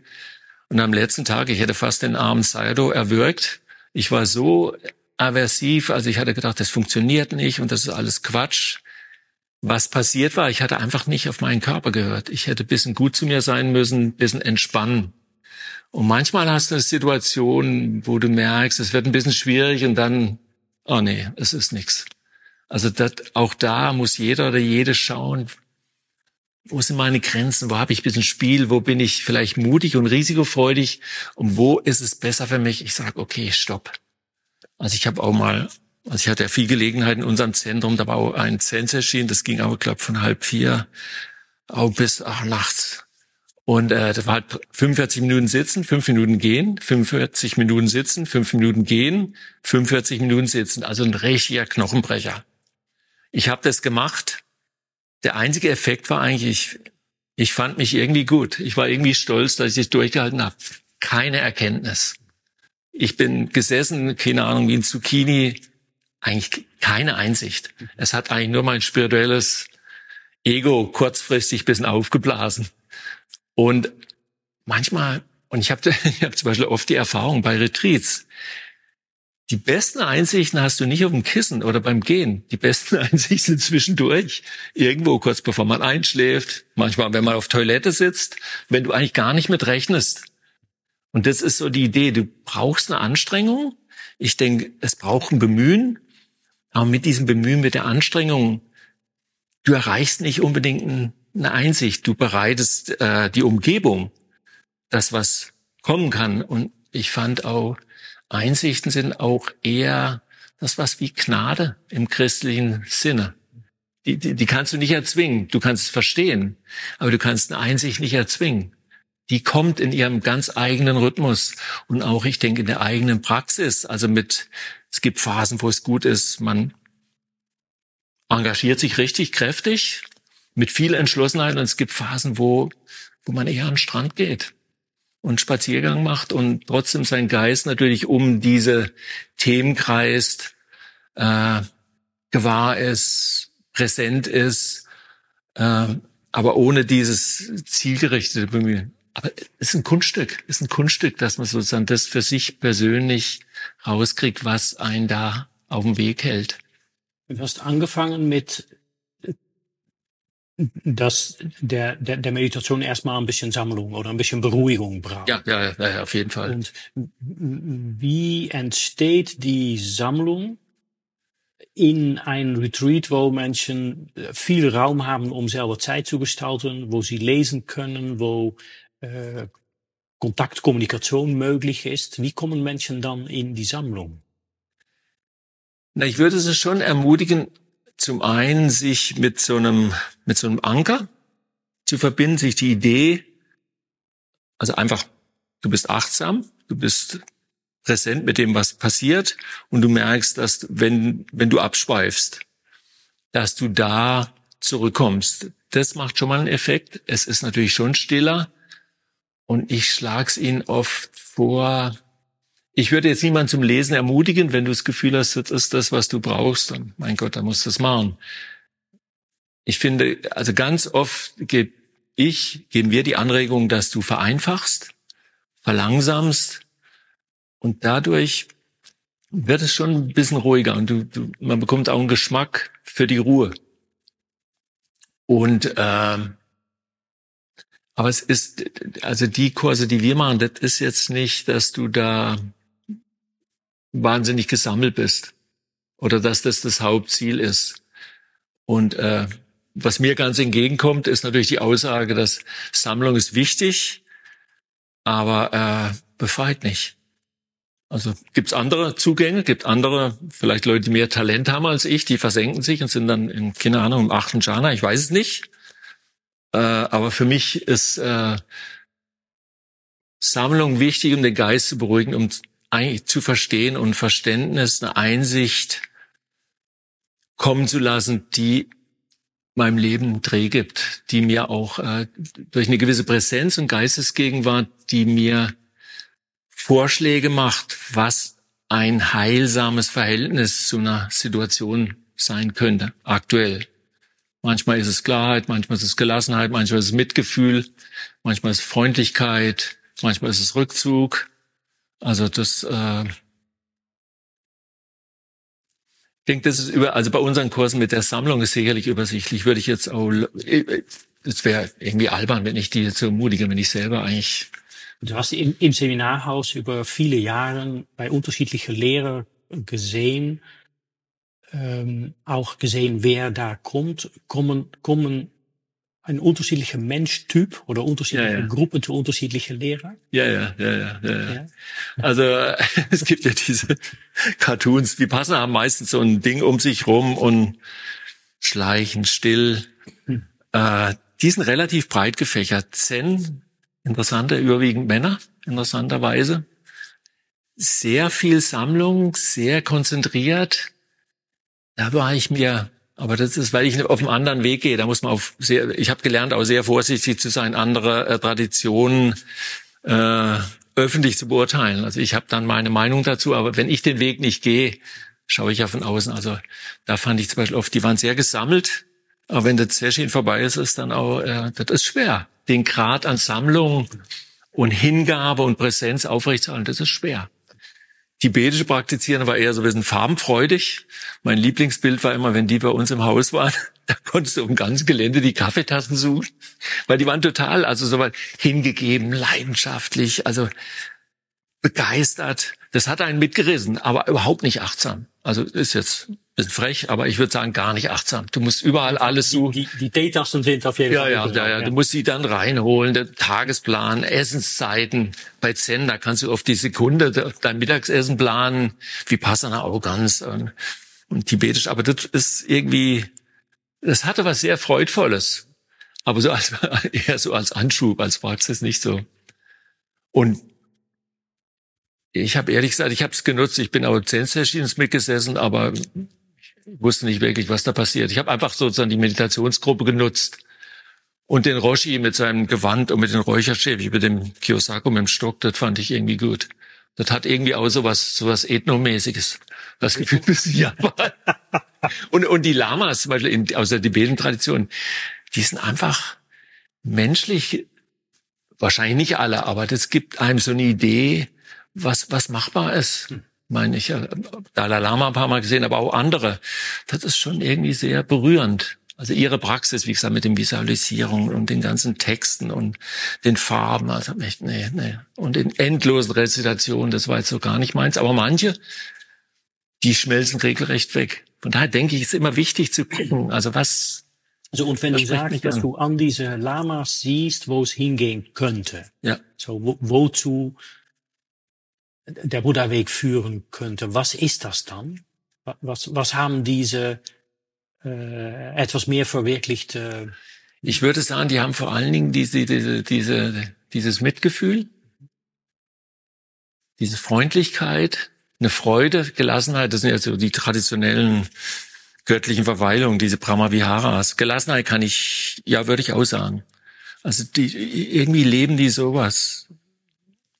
Und am letzten Tag, ich hätte fast den armen Saido erwürgt, ich war so aversiv, also ich hatte gedacht, das funktioniert nicht und das ist alles Quatsch. Was passiert war, ich hatte einfach nicht auf meinen Körper gehört. Ich hätte bisschen gut zu mir sein müssen, bisschen entspannen. Und manchmal hast du eine Situation, wo du merkst, es wird ein bisschen schwierig und dann, oh nee, es ist nichts. Also das, auch da muss jeder oder jede schauen, wo sind meine Grenzen, wo habe ich ein bisschen Spiel, wo bin ich vielleicht mutig und risikofreudig und wo ist es besser für mich? Ich sage, okay, stopp. Also ich habe auch mal, also ich hatte ja viel Gelegenheit in unserem Zentrum, da war auch ein Zensus-Schien, das ging aber, glaube von halb vier auch bis ach, nachts. Und äh, das war halt 45 Minuten sitzen, 5 Minuten gehen, 45 Minuten sitzen, 5 Minuten gehen, 45 Minuten sitzen. Also ein richtiger Knochenbrecher. Ich habe das gemacht der einzige Effekt war eigentlich, ich fand mich irgendwie gut. Ich war irgendwie stolz, dass ich es durchgehalten habe. Keine Erkenntnis. Ich bin gesessen, keine Ahnung, wie ein Zucchini, eigentlich keine Einsicht. Es hat eigentlich nur mein spirituelles Ego kurzfristig bisschen aufgeblasen. Und manchmal, und ich habe ich hab zum Beispiel oft die Erfahrung bei Retreats, die besten Einsichten hast du nicht auf dem Kissen oder beim Gehen. Die besten Einsichten sind zwischendurch. Irgendwo kurz bevor man einschläft. Manchmal, wenn man auf Toilette sitzt, wenn du eigentlich gar nicht mit rechnest. Und das ist so die Idee. Du brauchst eine Anstrengung. Ich denke, es braucht ein Bemühen. Aber mit diesem Bemühen, mit der Anstrengung, du erreichst nicht unbedingt eine Einsicht. Du bereitest äh, die Umgebung, das, was kommen kann. Und ich fand auch, Einsichten sind auch eher das was wie Gnade im christlichen Sinne. Die, die, die kannst du nicht erzwingen. Du kannst es verstehen, aber du kannst eine Einsicht nicht erzwingen. Die kommt in ihrem ganz eigenen Rhythmus und auch, ich denke, in der eigenen Praxis. Also mit, es gibt Phasen, wo es gut ist, man engagiert sich richtig kräftig mit viel Entschlossenheit und es gibt Phasen, wo, wo man eher an den Strand geht und Spaziergang macht und trotzdem sein Geist natürlich um diese Themen kreist, äh, gewahr ist, präsent ist, äh, aber ohne dieses zielgerichtete Bemühen. Aber es ist ein Kunststück, ist ein Kunststück, dass man sozusagen das für sich persönlich rauskriegt, was einen da auf dem Weg hält.
Du hast angefangen mit dass der, der, der Meditation erstmal ein bisschen Sammlung oder ein bisschen Beruhigung braucht.
Ja, ja, ja, auf jeden Fall.
Und wie entsteht die Sammlung in ein Retreat, wo Menschen viel Raum haben, um selber Zeit zu gestalten, wo sie lesen können, wo äh, Kontaktkommunikation möglich ist? Wie kommen Menschen dann in die Sammlung?
Na, ich würde es schon ermutigen, zum einen sich mit so einem, mit so einem Anker zu verbinden, sich die Idee, also einfach, du bist achtsam, du bist präsent mit dem, was passiert und du merkst, dass wenn, wenn du abschweifst, dass du da zurückkommst. Das macht schon mal einen Effekt. Es ist natürlich schon stiller und ich schlag's ihnen oft vor, ich würde jetzt niemanden zum Lesen ermutigen, wenn du das Gefühl hast, das ist das, was du brauchst, dann, mein Gott, dann musst du das machen. Ich finde, also ganz oft geht ich, geben wir die Anregung, dass du vereinfachst, verlangsamst und dadurch wird es schon ein bisschen ruhiger und du, du, man bekommt auch einen Geschmack für die Ruhe. Und ähm, aber es ist, also die Kurse, die wir machen, das ist jetzt nicht, dass du da wahnsinnig gesammelt bist oder dass das das Hauptziel ist. Und äh, was mir ganz entgegenkommt, ist natürlich die Aussage, dass Sammlung ist wichtig, aber äh, befreit nicht. Also gibt's andere Zugänge, gibt andere, vielleicht Leute, die mehr Talent haben als ich, die versenken sich und sind dann in, keine Ahnung, im achten Jhana, ich weiß es nicht. Äh, aber für mich ist äh, Sammlung wichtig, um den Geist zu beruhigen, um zu verstehen und Verständnis, eine Einsicht kommen zu lassen, die meinem Leben Dreh gibt, die mir auch äh, durch eine gewisse Präsenz und Geistesgegenwart, die mir Vorschläge macht, was ein heilsames Verhältnis zu einer Situation sein könnte, aktuell. Manchmal ist es Klarheit, manchmal ist es Gelassenheit, manchmal ist es Mitgefühl, manchmal ist es Freundlichkeit, manchmal ist es Rückzug, also das, äh, ich denke, das ist über, also bei unseren Kursen mit der Sammlung ist sicherlich übersichtlich. Würde ich jetzt auch, es wäre irgendwie albern, wenn ich die jetzt so ermutige, wenn ich selber eigentlich.
Du hast im, im Seminarhaus über viele Jahre bei unterschiedlichen Lehrern gesehen, ähm, auch gesehen, wer da kommt, kommen, kommen ein unterschiedlicher Menschtyp oder unterschiedliche ja, ja. Gruppen zu unterschiedlichen Lehrern?
Ja, ja, ja, ja, ja. ja. Also es gibt ja diese Cartoons, die passen haben meistens so ein Ding um sich rum und schleichen still. Hm. Äh, die sind relativ breit gefächert. Zen, interessante, überwiegend Männer, interessanterweise. Sehr viel Sammlung, sehr konzentriert. Da war ich mir aber das ist, weil ich auf einem anderen Weg gehe. Da muss man auf sehr, ich habe gelernt, auch sehr vorsichtig zu sein, andere äh, Traditionen äh, öffentlich zu beurteilen. Also ich habe dann meine Meinung dazu, aber wenn ich den Weg nicht gehe, schaue ich ja von außen. Also da fand ich zum Beispiel oft, die waren sehr gesammelt. Aber wenn das Session vorbei ist, ist dann auch, äh, das ist schwer. Den Grad an Sammlung und Hingabe und Präsenz aufrechtzuerhalten, das ist schwer. Tibetische Praktizierende war eher so ein bisschen farbenfreudig. Mein Lieblingsbild war immer, wenn die bei uns im Haus waren, da konntest du im ganzen Gelände die Kaffeetassen suchen, weil die waren total, also so weit hingegeben, leidenschaftlich, also begeistert. Das hat einen mitgerissen, aber überhaupt nicht achtsam. Also ist jetzt ein bisschen frech, aber ich würde sagen, gar nicht achtsam. Du musst überall alles suchen.
Die, die, die Teetassen sind auf jeden
ja,
Fall.
Ja, ja, ja, Du musst sie dann reinholen, der Tagesplan, Essenszeiten. Bei Zen, da kannst du auf die Sekunde dein Mittagsessen planen, wie Passana auch ganz und, und tibetisch. Aber das ist irgendwie das hatte was sehr Freudvolles. Aber so als, eher so als Anschub, als Praxis nicht so. Und ich habe ehrlich gesagt, ich habe es genutzt. Ich bin auch zehn Sessions mitgesessen, aber ich wusste nicht wirklich, was da passiert. Ich habe einfach sozusagen die Meditationsgruppe genutzt und den Roshi mit seinem Gewand und mit den Räucherstäbchen, mit dem Kiyosako mit dem Stock, das fand ich irgendwie gut. Das hat irgendwie auch so was, so was Ethnomäßiges. Das Gefühl müssen Japan. Und, und die Lamas, zum Beispiel in, aus der Tibetentradition, die sind einfach menschlich, wahrscheinlich nicht alle, aber das gibt einem so eine Idee, was, was machbar ist. Meine ich, Dalai Lama ein paar Mal gesehen, aber auch andere. Das ist schon irgendwie sehr berührend. Also ihre Praxis, wie gesagt, mit den Visualisierungen und den ganzen Texten und den Farben, also echt, nee, nee. Und in endlosen Rezitationen, das war jetzt so gar nicht meins. Aber manche, die schmelzen regelrecht weg. Von daher denke ich, ist immer wichtig zu gucken, also was.
Also und wenn du sagst, dass du an diese Lamas siehst, wo es hingehen könnte,
ja.
so wo, wozu der Buddha-Weg führen könnte, was ist das dann? Was, was haben diese äh, etwas mehr verwirklichte?
Ich würde sagen, die haben vor allen Dingen diese, diese, diese, dieses Mitgefühl, diese Freundlichkeit, eine Freude, Gelassenheit, das sind ja so die traditionellen göttlichen Verweilungen, diese Brahmaviharas. Gelassenheit kann ich, ja, würde ich auch sagen. Also die, irgendwie leben die sowas.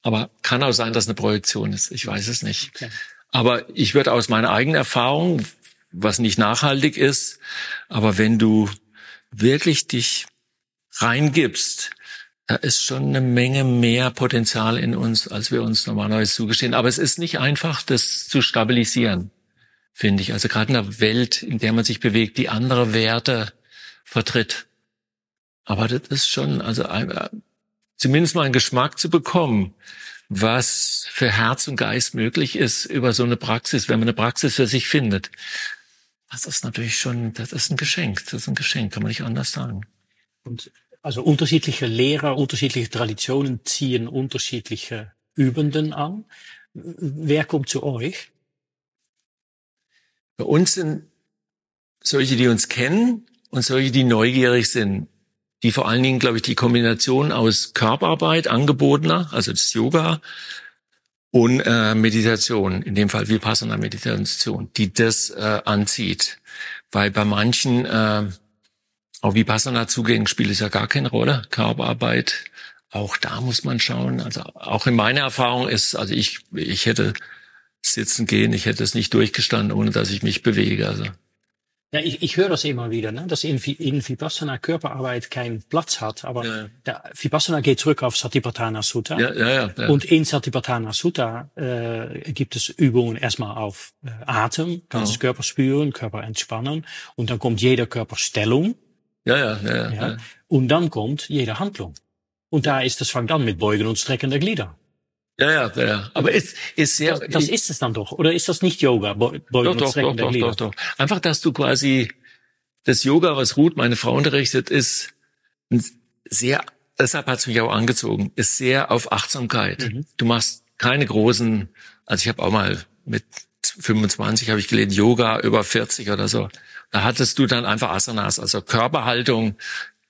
Aber kann auch sein, dass eine Projektion ist. Ich weiß es nicht. Okay. Aber ich würde aus meiner eigenen Erfahrung, was nicht nachhaltig ist, aber wenn du wirklich dich reingibst da ist schon eine Menge mehr Potenzial in uns, als wir uns normalerweise zugestehen. Aber es ist nicht einfach, das zu stabilisieren, finde ich. Also gerade in einer Welt, in der man sich bewegt, die andere Werte vertritt. Aber das ist schon, also zumindest mal einen Geschmack zu bekommen, was für Herz und Geist möglich ist über so eine Praxis, wenn man eine Praxis für sich findet. Das ist natürlich schon, das ist ein Geschenk. Das ist ein Geschenk, kann man nicht anders sagen.
Und also unterschiedliche Lehrer, unterschiedliche Traditionen ziehen unterschiedliche Übenden an. Wer kommt zu euch?
Bei uns sind solche, die uns kennen und solche, die neugierig sind. Die vor allen Dingen, glaube ich, die Kombination aus Körperarbeit, angebotener, also das Yoga und äh, Meditation, in dem Fall Vipassana-Meditation, die das äh, anzieht. Weil bei manchen äh, auch wie Vipassana-Zugängen spielt es ja gar keine Rolle. Körperarbeit, auch da muss man schauen. Also auch in meiner Erfahrung ist, also ich, ich hätte sitzen gehen, ich hätte es nicht durchgestanden, ohne dass ich mich bewege. Also.
Ja, ich, ich höre das immer wieder, ne? dass in, in Vipassana Körperarbeit keinen Platz hat. Aber ja. der Vipassana geht zurück auf Satipatthana Sutta.
Ja, ja, ja, ja.
Und in Satipatthana Sutta äh, gibt es Übungen erstmal auf äh, Atem, ganzes oh. Körper spüren, Körper entspannen. Und dann kommt jede Körperstellung.
Ja, ja, ja, ja, ja.
Und dann kommt jede Handlung. Und da ist das fängt an mit Beugen und Strecken der Glieder.
Ja, ja, ja. Aber ist, ist sehr.
Das, das ist es dann doch. Oder ist das nicht Yoga? Beugen
doch, doch, doch. Doch, doch, doch. Einfach, dass du quasi das Yoga, was Ruth, meine Frau, unterrichtet, ist sehr, deshalb hat es mich auch angezogen, ist sehr auf Achtsamkeit. Mhm. Du machst keine großen, also ich habe auch mal mit 25 habe ich gelernt Yoga über 40 oder so. Da hattest du dann einfach Asanas, also Körperhaltung,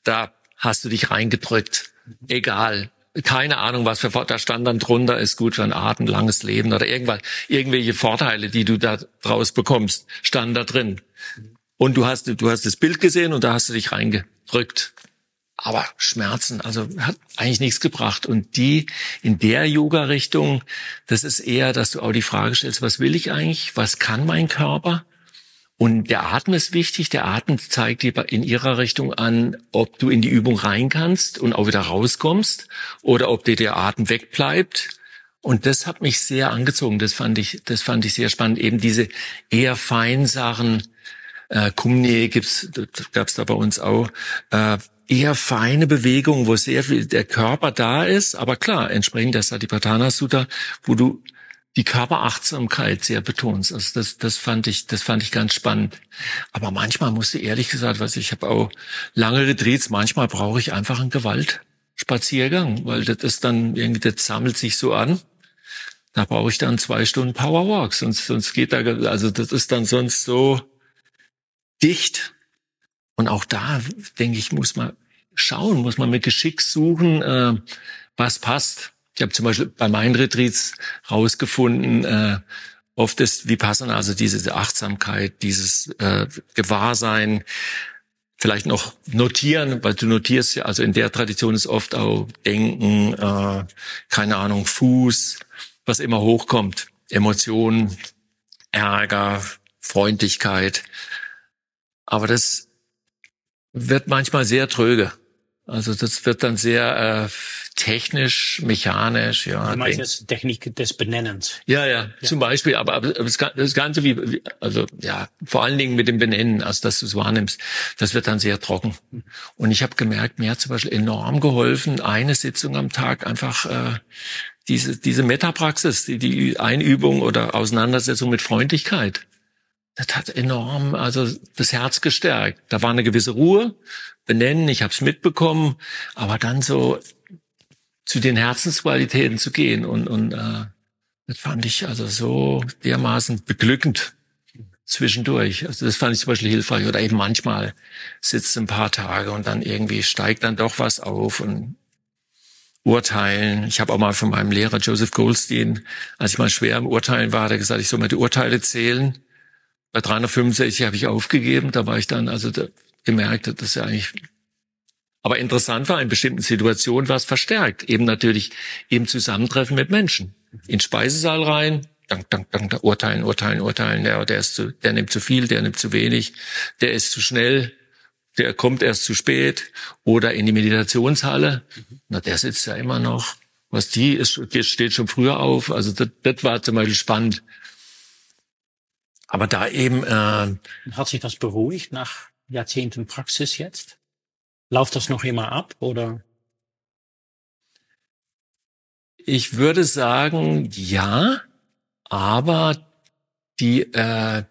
da hast du dich reingedrückt. Egal. Keine Ahnung, was für da stand dann drunter, ist gut für ein atemlanges Leben oder irgendwas, irgendwelche Vorteile, die du da draus bekommst, standen da drin. Und du hast, du hast das Bild gesehen und da hast du dich reingedrückt. aber Schmerzen, also hat eigentlich nichts gebracht. Und die in der Yoga-Richtung, das ist eher, dass du auch die Frage stellst, was will ich eigentlich? Was kann mein Körper? Und der Atem ist wichtig. Der Atem zeigt dir in ihrer Richtung an, ob du in die Übung rein kannst und auch wieder rauskommst oder ob dir der Atem wegbleibt. Und das hat mich sehr angezogen. Das fand ich, das fand ich sehr spannend. Eben diese eher feinen Sachen. Äh, Kumne gibt's, gab's da bei uns auch. Äh, eher feine Bewegungen, wo sehr viel der Körper da ist, aber klar, entsprechend der Satipatthana Sutta, wo du die Körperachtsamkeit sehr betonst. Also das, das fand ich, das fand ich ganz spannend. Aber manchmal musste ehrlich gesagt, was ich habe auch lange Retreats, manchmal brauche ich einfach einen Gewaltspaziergang, weil das ist dann irgendwie, das sammelt sich so an. Da brauche ich dann zwei Stunden Powerwalk, sonst, sonst geht da, also das ist dann sonst so dicht, und auch da, denke ich, muss man schauen, muss man mit Geschick suchen, äh, was passt. Ich habe zum Beispiel bei meinen Retreats rausgefunden, äh, oft ist Vipassana, also diese Achtsamkeit, dieses äh, Gewahrsein, vielleicht noch notieren, weil du notierst ja, also in der Tradition ist oft auch Denken, äh, keine Ahnung, Fuß, was immer hochkommt, Emotionen, Ärger, Freundlichkeit. Aber das wird manchmal sehr tröge. Also das wird dann sehr äh, technisch, mechanisch, ja.
Du meinst jetzt Technik des Benennens.
Ja, ja, ja, zum Beispiel, aber, aber das Ganze wie, also ja, vor allen Dingen mit dem Benennen, also dass du es wahrnimmst, das wird dann sehr trocken. Und ich habe gemerkt, mir hat zum Beispiel enorm geholfen, eine Sitzung am Tag einfach äh, diese, diese Metapraxis, die, die Einübung oder Auseinandersetzung mit Freundlichkeit das hat enorm also das Herz gestärkt. Da war eine gewisse Ruhe, benennen, ich habe es mitbekommen, aber dann so zu den Herzensqualitäten zu gehen und, und äh, das fand ich also so dermaßen beglückend zwischendurch. Also das fand ich zum Beispiel hilfreich. Oder eben manchmal sitzt ein paar Tage und dann irgendwie steigt dann doch was auf und urteilen. Ich habe auch mal von meinem Lehrer Joseph Goldstein, als ich mal schwer im Urteilen war, hat er gesagt, ich soll mal die Urteile zählen bei 365 habe ich aufgegeben, da war ich dann also da, gemerkt, dass das ja eigentlich aber interessant war, in bestimmten Situationen war es verstärkt. Eben natürlich im Zusammentreffen mit Menschen. In Speisesaal rein, dank, dank, dank, urteilen, urteilen, urteilen, der, der ist zu, der nimmt zu viel, der nimmt zu wenig, der ist zu schnell, der kommt erst zu spät. Oder in die Meditationshalle, na, der sitzt ja immer noch. Was die ist, steht schon früher auf. Also das, das war zum Beispiel spannend. Aber da eben... Äh,
Hat sich das beruhigt nach Jahrzehnten Praxis jetzt? Läuft das noch immer ab oder?
Ich würde sagen, ja, aber die, äh,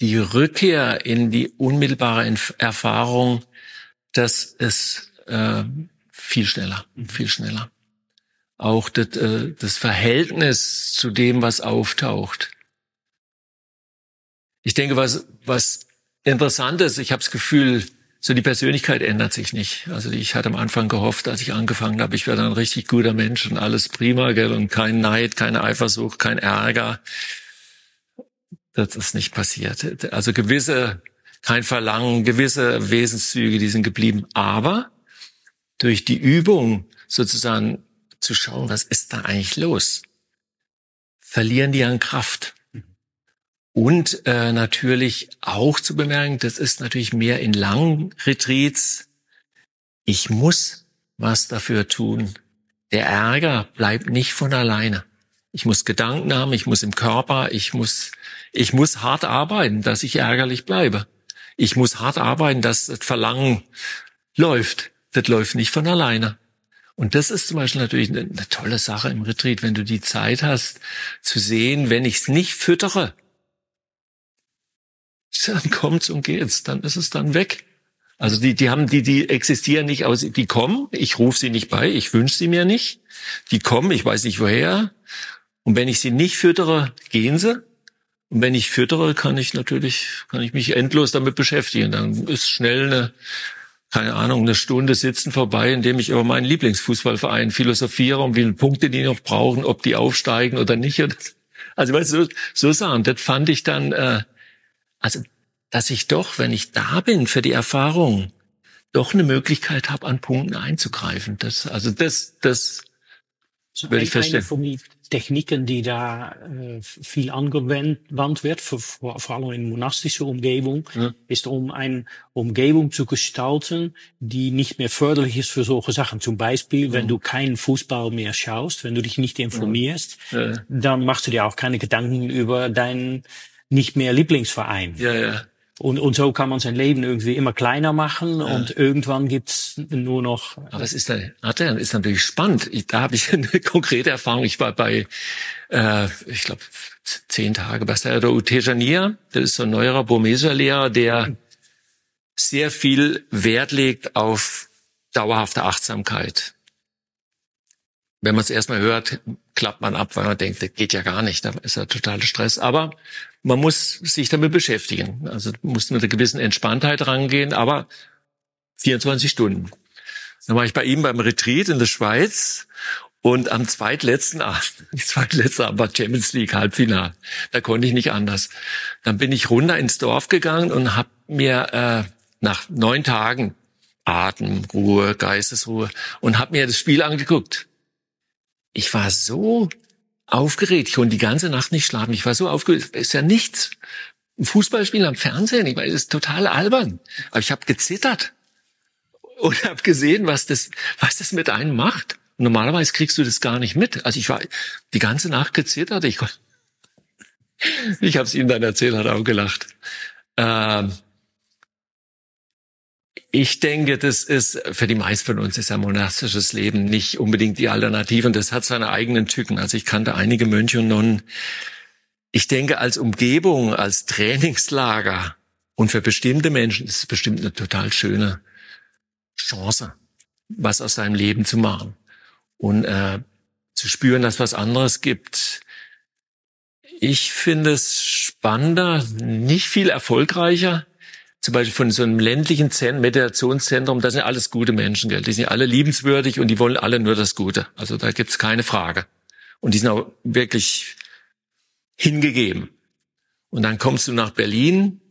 die Rückkehr in die unmittelbare Erfahrung, das ist äh, viel schneller, mhm. viel schneller. Auch das, äh, das Verhältnis zu dem, was auftaucht, ich denke, was, was interessant ist, ich habe das Gefühl, so die Persönlichkeit ändert sich nicht. Also ich hatte am Anfang gehofft, als ich angefangen habe, ich werde ein richtig guter Mensch und alles prima, gell, und kein Neid, keine Eifersucht, kein Ärger. Das ist nicht passiert. Also gewisse, kein Verlangen, gewisse Wesenszüge, die sind geblieben. Aber durch die Übung sozusagen zu schauen, was ist da eigentlich los, verlieren die an Kraft. Und äh, natürlich auch zu bemerken, das ist natürlich mehr in langen Retreats. Ich muss was dafür tun. Der Ärger bleibt nicht von alleine. Ich muss Gedanken haben, ich muss im Körper, ich muss, ich muss hart arbeiten, dass ich ärgerlich bleibe. Ich muss hart arbeiten, dass das Verlangen läuft. Das läuft nicht von alleine. Und das ist zum Beispiel natürlich eine, eine tolle Sache im Retreat, wenn du die Zeit hast zu sehen, wenn ich es nicht füttere, dann kommt's und geht's, dann ist es dann weg. Also die, die haben, die, die existieren nicht aus, die kommen, ich rufe sie nicht bei, ich wünsche sie mir nicht. Die kommen, ich weiß nicht woher. Und wenn ich sie nicht füttere, gehen sie. Und wenn ich füttere, kann ich natürlich, kann ich mich endlos damit beschäftigen. Dann ist schnell eine, keine Ahnung, eine Stunde sitzen vorbei, indem ich über meinen Lieblingsfußballverein philosophiere und wie viele Punkte die noch brauchen, ob die aufsteigen oder nicht. Also weißt du, so Sachen, das fand ich dann, äh, also dass ich doch, wenn ich da bin für die Erfahrung, doch eine Möglichkeit habe, an Punkten einzugreifen. Das, also das, das
so würde ich verstehen. Eine von den Techniken, die da äh, viel angewandt wird, vor, vor, vor allem in monastischer Umgebung, ja. ist um eine Umgebung zu gestalten, die nicht mehr förderlich ist für solche Sachen. Zum Beispiel, wenn du keinen Fußball mehr schaust, wenn du dich nicht informierst, ja. dann machst du dir auch keine Gedanken über deinen nicht mehr Lieblingsverein.
Ja, ja.
Und, und so kann man sein Leben irgendwie immer kleiner machen ja. und irgendwann gibt's nur noch.
Aber es ist, da, ist natürlich spannend. Ich, da habe ich eine konkrete Erfahrung. Ich war bei, äh, ich glaube, zehn Tage bei Sayadaw Utejaniya. Das ist so ein neuerer Burmeser-Lehrer, der sehr viel Wert legt auf dauerhafte Achtsamkeit. Wenn man es erstmal hört, klappt man ab, weil man denkt, das geht ja gar nicht, da ist ja totaler Stress. Aber man muss sich damit beschäftigen. Also muss mit einer gewissen Entspanntheit rangehen, aber 24 Stunden. Dann war ich bei ihm beim Retreat in der Schweiz und am zweitletzten Abend, die zweitletzte Abend war Champions League Halbfinal. Da konnte ich nicht anders. Dann bin ich runter ins Dorf gegangen und habe mir äh, nach neun Tagen Atemruhe, Geistesruhe und habe mir das Spiel angeguckt. Ich war so aufgeregt. Ich konnte die ganze Nacht nicht schlafen. Ich war so aufgeregt. Ist ja nichts. Ein Fußballspiel am Fernsehen, ich meine, das ist total albern. Aber ich habe gezittert und habe gesehen, was das, was das mit einem macht. Normalerweise kriegst du das gar nicht mit. Also ich war die ganze Nacht gezittert. Ich, ich habe es ihm dann erzählt, hat auch gelacht. Ähm, ich denke, das ist für die meisten von uns ist ein monastisches Leben nicht unbedingt die Alternative und das hat seine eigenen Tücken. Also ich kannte einige Mönche und Nonnen. Ich denke, als Umgebung, als Trainingslager und für bestimmte Menschen ist es bestimmt eine total schöne Chance, was aus seinem Leben zu machen und äh, zu spüren, dass was anderes gibt. Ich finde es spannender, nicht viel erfolgreicher zum Beispiel von so einem ländlichen Zentrum, Meditationszentrum, das sind alles gute Menschen, gell? Die sind alle liebenswürdig und die wollen alle nur das Gute. Also da gibt's keine Frage. Und die sind auch wirklich hingegeben. Und dann kommst du nach Berlin,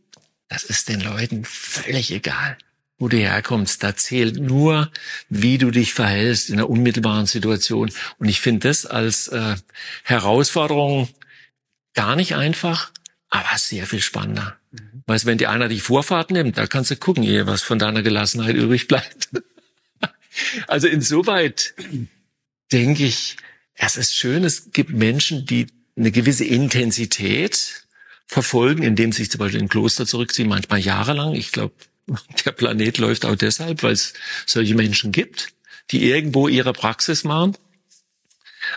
das ist den Leuten völlig egal, wo du herkommst. Da zählt nur, wie du dich verhältst in einer unmittelbaren Situation. Und ich finde das als äh, Herausforderung gar nicht einfach, aber sehr viel spannender. Mhm. Weißt, wenn dir einer die Vorfahrt nimmt, da kannst du gucken, ehe was von deiner Gelassenheit übrig bleibt. also insoweit denke ich, es ist schön, es gibt Menschen, die eine gewisse Intensität verfolgen, indem sie sich zum Beispiel in ein Kloster zurückziehen, manchmal jahrelang. Ich glaube, der Planet läuft auch deshalb, weil es solche Menschen gibt, die irgendwo ihre Praxis machen.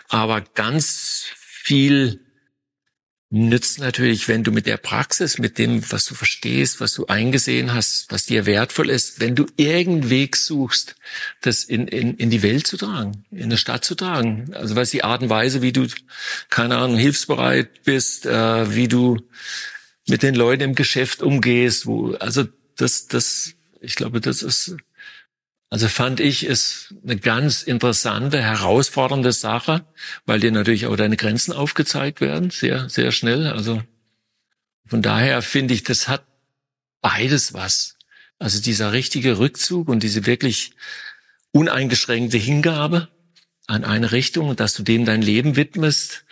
Aber ganz viel nützt natürlich, wenn du mit der Praxis, mit dem, was du verstehst, was du eingesehen hast, was dir wertvoll ist, wenn du irgendeinen Weg suchst, das in, in, in die Welt zu tragen, in der Stadt zu tragen. Also was die Art und Weise, wie du, keine Ahnung, hilfsbereit bist, äh, wie du mit den Leuten im Geschäft umgehst, wo, also das, das, ich glaube, das ist also fand ich es eine ganz interessante, herausfordernde Sache, weil dir natürlich auch deine Grenzen aufgezeigt werden, sehr, sehr schnell. Also von daher finde ich, das hat beides was. Also dieser richtige Rückzug und diese wirklich uneingeschränkte Hingabe an eine Richtung dass du dem dein Leben widmest.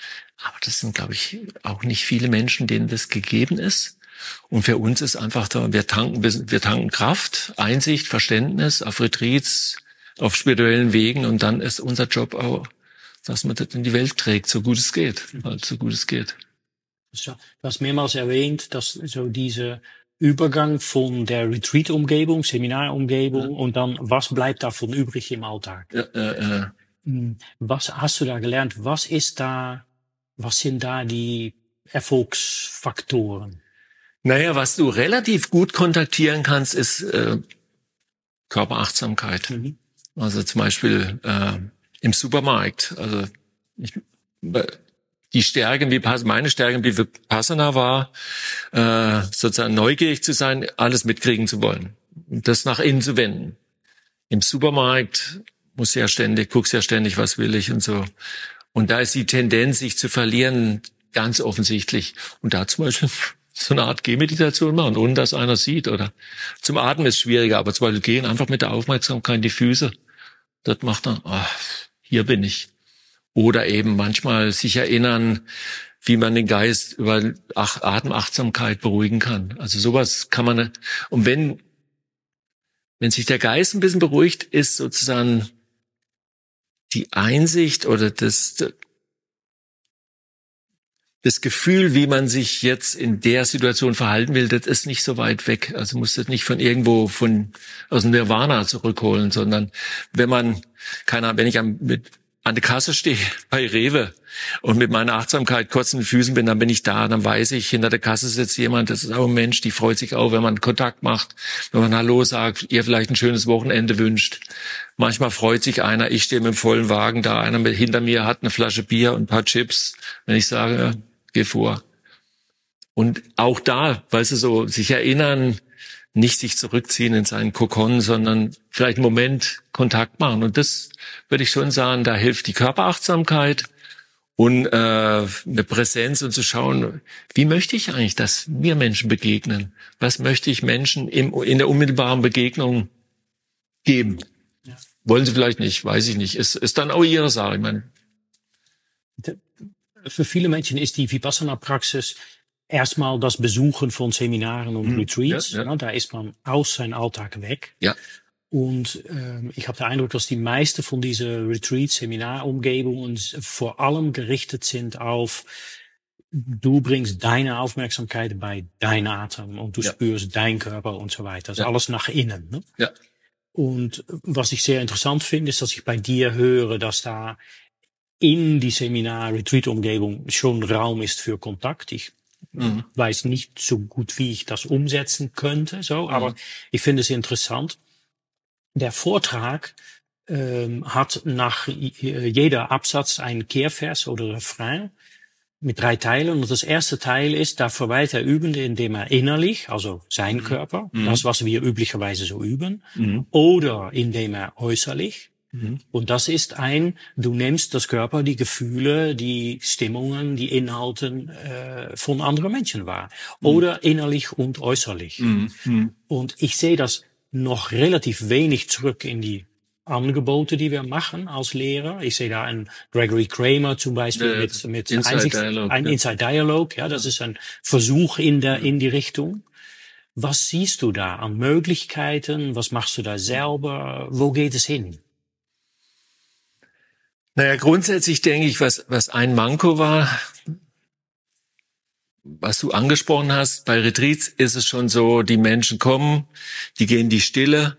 Aber das sind, glaube ich, auch nicht viele Menschen, denen das gegeben ist. Und für uns ist einfach da, wir tanken, wir tanken Kraft, Einsicht, Verständnis auf Retreats, auf spirituellen Wegen und dann ist unser Job auch, dass man das in die Welt trägt, so gut es geht, halt so gut es geht.
Du hast mehrmals erwähnt, dass so diese Übergang von der Retreat-Umgebung, Seminarumgebung ja. und dann, was bleibt davon übrig im Alltag? Ja, äh, äh. Was hast du da gelernt? Was ist da, was sind da die Erfolgsfaktoren?
Naja, was du relativ gut kontaktieren kannst, ist äh, Körperachtsamkeit. Mhm. Also zum Beispiel äh, im Supermarkt. Also ich, die Stärken wie meine Stärken wie Vipassana war, äh, sozusagen neugierig zu sein, alles mitkriegen zu wollen und das nach innen zu wenden. Im Supermarkt muss ja ständig, guckst ja ständig, was will ich und so. Und da ist die Tendenz, sich zu verlieren, ganz offensichtlich. Und da zum Beispiel so eine Art Gehmeditation machen, ohne dass einer sieht. Oder zum Atmen ist schwieriger, aber zum Beispiel gehen einfach mit der Aufmerksamkeit in die Füße. Das macht dann, ach, hier bin ich. Oder eben manchmal sich erinnern, wie man den Geist über Atemachtsamkeit beruhigen kann. Also sowas kann man, und wenn, wenn sich der Geist ein bisschen beruhigt, ist sozusagen die Einsicht oder das, das Gefühl, wie man sich jetzt in der Situation verhalten will, das ist nicht so weit weg. Also muss das nicht von irgendwo von aus dem Nirvana zurückholen, sondern wenn man, keine Ahnung, wenn ich am, mit, an der Kasse stehe bei Rewe und mit meiner Achtsamkeit kurz in den Füßen bin, dann bin ich da, dann weiß ich, hinter der Kasse sitzt jemand, das ist auch ein Mensch, die freut sich auch, wenn man Kontakt macht, wenn man Hallo sagt, ihr vielleicht ein schönes Wochenende wünscht. Manchmal freut sich einer, ich stehe mit dem vollen Wagen da, einer hinter mir hat eine Flasche Bier und ein paar Chips. Wenn ich sage, vor. Und auch da, weißt du, so sich erinnern, nicht sich zurückziehen in seinen Kokon, sondern vielleicht einen Moment Kontakt machen. Und das würde ich schon sagen, da hilft die Körperachtsamkeit und äh, eine Präsenz und zu schauen, wie möchte ich eigentlich, dass mir Menschen begegnen? Was möchte ich Menschen im, in der unmittelbaren Begegnung geben? Ja. Wollen sie vielleicht nicht, weiß ich nicht. Ist, ist dann auch ihre Sache. Ich meine,
für viele Menschen ist die Vipassana-Praxis erstmal das Besuchen von Seminaren und hm, Retreats. Ja, ja. da ist man aus seinem Alltag weg.
Ja.
Und ähm, ich habe den Eindruck, dass die meisten von diesen Retreats, Seminarumgebungen vor allem gerichtet sind auf du bringst deine Aufmerksamkeit bei deinem Atem und du ja. spürst dein Körper und so weiter. Das ja. alles nach innen. Ne?
Ja.
Und was ich sehr interessant finde, ist, dass ich bei dir höre, dass da in die Seminar-Retreat-Umgebung schon Raum ist für Kontakt. Ich mhm. weiß nicht so gut, wie ich das umsetzen könnte, so, mhm. aber ich finde es interessant. Der Vortrag ähm, hat nach jeder Absatz einen Kehrvers oder Refrain mit drei Teilen. Und das erste Teil ist, da verweilt der Übende, indem er innerlich, also sein mhm. Körper, mhm. das, was wir üblicherweise so üben, mhm. oder indem er äußerlich, Mhm. Und das ist ein, du nimmst das Körper, die Gefühle, die Stimmungen, die Inhalten äh, von anderen Menschen wahr. Mhm. Oder innerlich und äußerlich. Mhm. mhm. Und ich sehe das noch relativ wenig zurück in die Angebote, die wir machen als Lehrer. Ich sehe da einen Gregory Kramer zum Beispiel ja, mit, mit
Inside Einsicht, Dialogue,
ein ja. Inside Dialogue. Ja, das ist ein Versuch in der, in die Richtung. Was siehst du da an Möglichkeiten? Was machst du da selber? Wo geht es hin?
Naja, grundsätzlich denke ich, was, was ein Manko war, was du angesprochen hast, bei Retreats ist es schon so, die Menschen kommen, die gehen die Stille,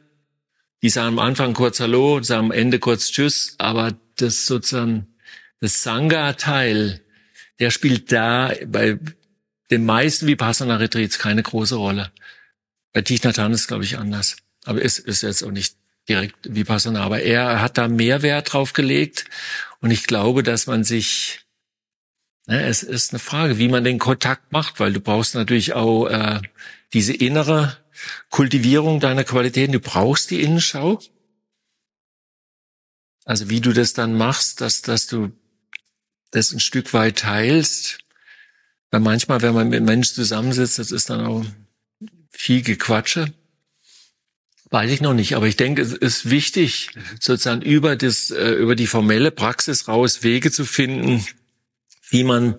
die sagen am Anfang kurz Hallo, sagen am Ende kurz Tschüss, aber das sozusagen, das Sangha-Teil, der spielt da bei den meisten Vipassana-Retreats keine große Rolle. Bei Thich Nhat Hanh ist glaube ich, anders. Aber ist, ist jetzt auch nicht direkt Vipassana. Aber er hat da mehr Wert drauf gelegt. Und ich glaube, dass man sich, ne, es ist eine Frage, wie man den Kontakt macht, weil du brauchst natürlich auch äh, diese innere Kultivierung deiner Qualitäten. Du brauchst die Innenschau. Also wie du das dann machst, dass, dass du das ein Stück weit teilst. Weil manchmal, wenn man mit Menschen zusammensitzt, das ist dann auch viel Gequatsche. Weiß ich noch nicht, aber ich denke, es ist wichtig, sozusagen über das, äh, über die formelle Praxis raus Wege zu finden, wie man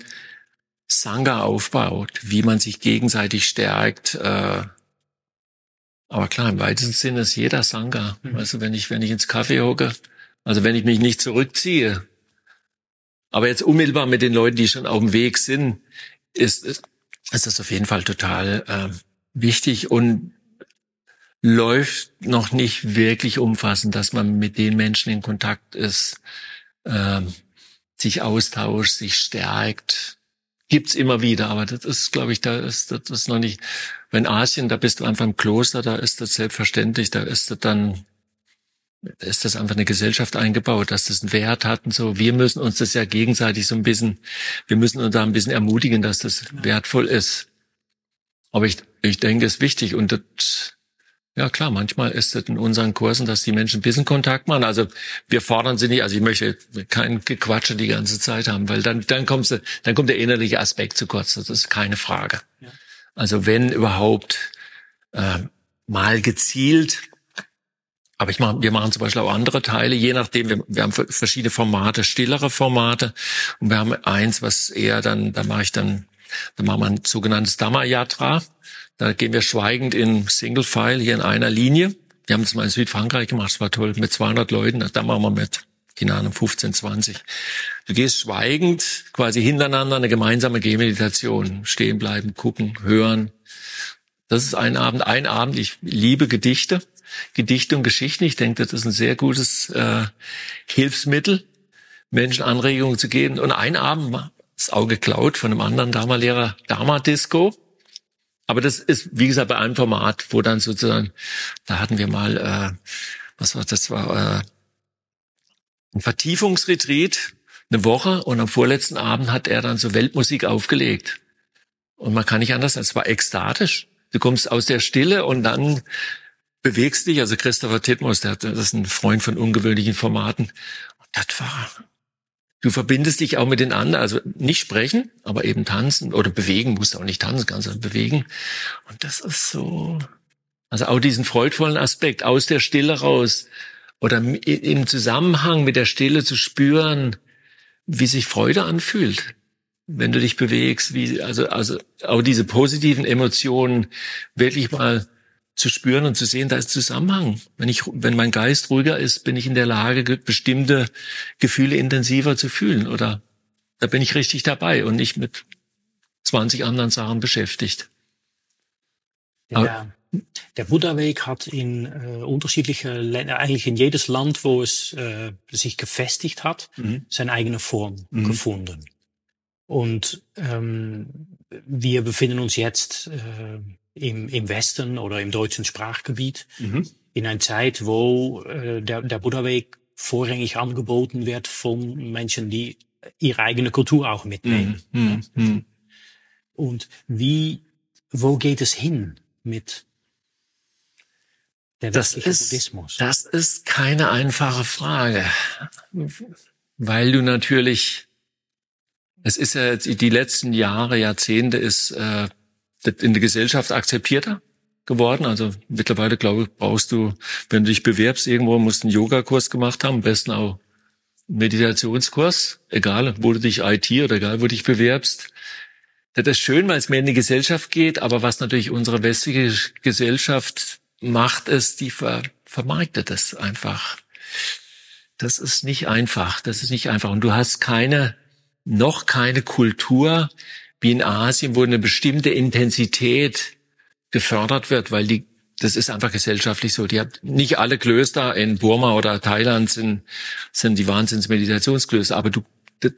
Sangha aufbaut, wie man sich gegenseitig stärkt. Äh, aber klar, im weitesten Sinne ist jeder Sangha. Mhm. Also wenn ich, wenn ich ins Kaffee hocke, also wenn ich mich nicht zurückziehe, aber jetzt unmittelbar mit den Leuten, die schon auf dem Weg sind, ist, ist, ist das auf jeden Fall total äh, wichtig und läuft noch nicht wirklich umfassend, dass man mit den Menschen in Kontakt ist, äh, sich austauscht, sich stärkt. Gibt's immer wieder, aber das ist, glaube ich, da ist das ist noch nicht. Wenn Asien, da bist du einfach im Kloster, da ist das selbstverständlich, da ist das dann ist das einfach eine Gesellschaft eingebaut, dass das einen Wert hat und so. Wir müssen uns das ja gegenseitig so ein bisschen, wir müssen uns da ein bisschen ermutigen, dass das wertvoll ist. Aber ich, ich denke, es ist wichtig und das, ja klar, manchmal ist es in unseren Kursen, dass die Menschen ein bisschen Kontakt machen. Also wir fordern sie nicht, also ich möchte kein Gequatsche die ganze Zeit haben, weil dann, dann, kommst du, dann kommt der innerliche Aspekt zu kurz, das ist keine Frage. Ja. Also wenn überhaupt äh, mal gezielt. Aber ich mach, wir machen zum Beispiel auch andere Teile, je nachdem, wir, wir haben verschiedene Formate, stillere Formate. Und wir haben eins, was eher dann, da mache ich dann, da machen wir ein sogenanntes Dhamma-Yatra. Da gehen wir schweigend in Single-File hier in einer Linie. Wir haben das mal in Südfrankreich gemacht, das war toll, mit 200 Leuten. Da machen wir mit, keine Ahnung, 15, 20. Du gehst schweigend quasi hintereinander eine gemeinsame Gehmeditation. Stehen bleiben, gucken, hören. Das ist ein Abend. Ein Abend, ich liebe Gedichte. Gedichte und Geschichten. Ich denke, das ist ein sehr gutes äh, Hilfsmittel, Menschen Anregungen zu geben. Und ein Abend, das Auge klaut von einem anderen Dharma-Lehrer, Dharma-Disco. Aber das ist, wie gesagt, bei einem Format, wo dann sozusagen, da hatten wir mal, äh, was war das, war äh, ein Vertiefungsretreat, eine Woche und am vorletzten Abend hat er dann so Weltmusik aufgelegt. Und man kann nicht anders, es war ekstatisch. Du kommst aus der Stille und dann bewegst dich. Also Christopher Titmus, der, das ist ein Freund von ungewöhnlichen Formaten. Und das war Du verbindest dich auch mit den anderen, also nicht sprechen, aber eben tanzen oder bewegen, musst auch nicht tanzen, kannst du bewegen. Und das ist so, also auch diesen freudvollen Aspekt aus der Stille raus oder im Zusammenhang mit der Stille zu spüren, wie sich Freude anfühlt, wenn du dich bewegst, wie, also, also auch diese positiven Emotionen wirklich mal zu spüren und zu sehen, da ist Zusammenhang. Wenn ich, wenn mein Geist ruhiger ist, bin ich in der Lage, bestimmte Gefühle intensiver zu fühlen oder da bin ich richtig dabei und nicht mit 20 anderen Sachen beschäftigt.
Der, der Buddha-Weg hat in äh, unterschiedliche Länder, eigentlich in jedes Land, wo es äh, sich gefestigt hat, mhm. seine eigene Form mhm. gefunden. Und ähm, wir befinden uns jetzt äh, im, im Westen oder im deutschen Sprachgebiet mhm. in einer Zeit, wo äh, der, der Buddha-Weg vorrangig angeboten wird von Menschen, die ihre eigene Kultur auch mitnehmen. Mhm. Mhm. Und wie, wo geht es hin mit
der das ist, Buddhismus? Das ist keine einfache Frage, weil du natürlich, es ist ja die letzten Jahre, Jahrzehnte ist äh, in der Gesellschaft akzeptierter geworden. Also mittlerweile, glaube ich, brauchst du, wenn du dich bewerbst, irgendwo musst du einen Yogakurs gemacht haben, am besten auch einen Meditationskurs, egal wo du dich IT oder egal wo du dich bewerbst. Das ist schön, weil es mehr in die Gesellschaft geht, aber was natürlich unsere westliche Gesellschaft macht, ist, die ver vermarktet es einfach. Das ist nicht einfach, das ist nicht einfach. Und du hast keine, noch keine Kultur, wie in Asien, wo eine bestimmte Intensität gefördert wird, weil die das ist einfach gesellschaftlich so. Die hat nicht alle Klöster in Burma oder Thailand sind sind die Wahnsinnsmeditationsklöster, aber du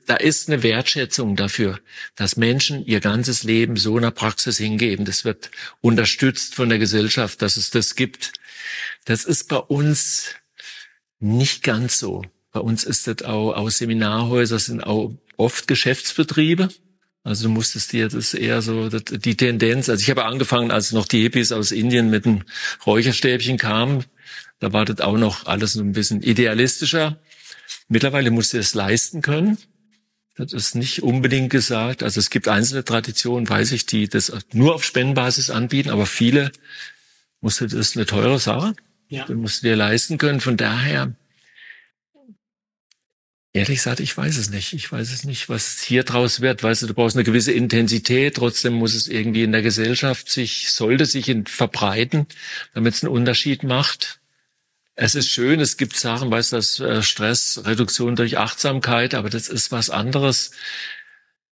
da ist eine Wertschätzung dafür, dass Menschen ihr ganzes Leben so einer Praxis hingeben. Das wird unterstützt von der Gesellschaft, dass es das gibt. Das ist bei uns nicht ganz so. Bei uns ist das auch, auch Seminarhäuser sind auch oft Geschäftsbetriebe. Also du musstest dir, das ist eher so die Tendenz. Also ich habe angefangen, als noch die Hippies aus Indien mit einem Räucherstäbchen kamen. Da war das auch noch alles so ein bisschen idealistischer. Mittlerweile musst du es leisten können. Das ist nicht unbedingt gesagt. Also es gibt einzelne Traditionen, weiß ich, die das nur auf Spendenbasis anbieten, aber viele musst du, das ist eine teure Sache. Ja. Du musst dir leisten können. Von daher Ehrlich gesagt, ich weiß es nicht. Ich weiß es nicht, was hier draus wird. Weißt du, du brauchst eine gewisse Intensität. Trotzdem muss es irgendwie in der Gesellschaft sich, sollte sich verbreiten, damit es einen Unterschied macht. Es ist schön, es gibt Sachen, weißt du, das äh, Stressreduktion durch Achtsamkeit, aber das ist was anderes,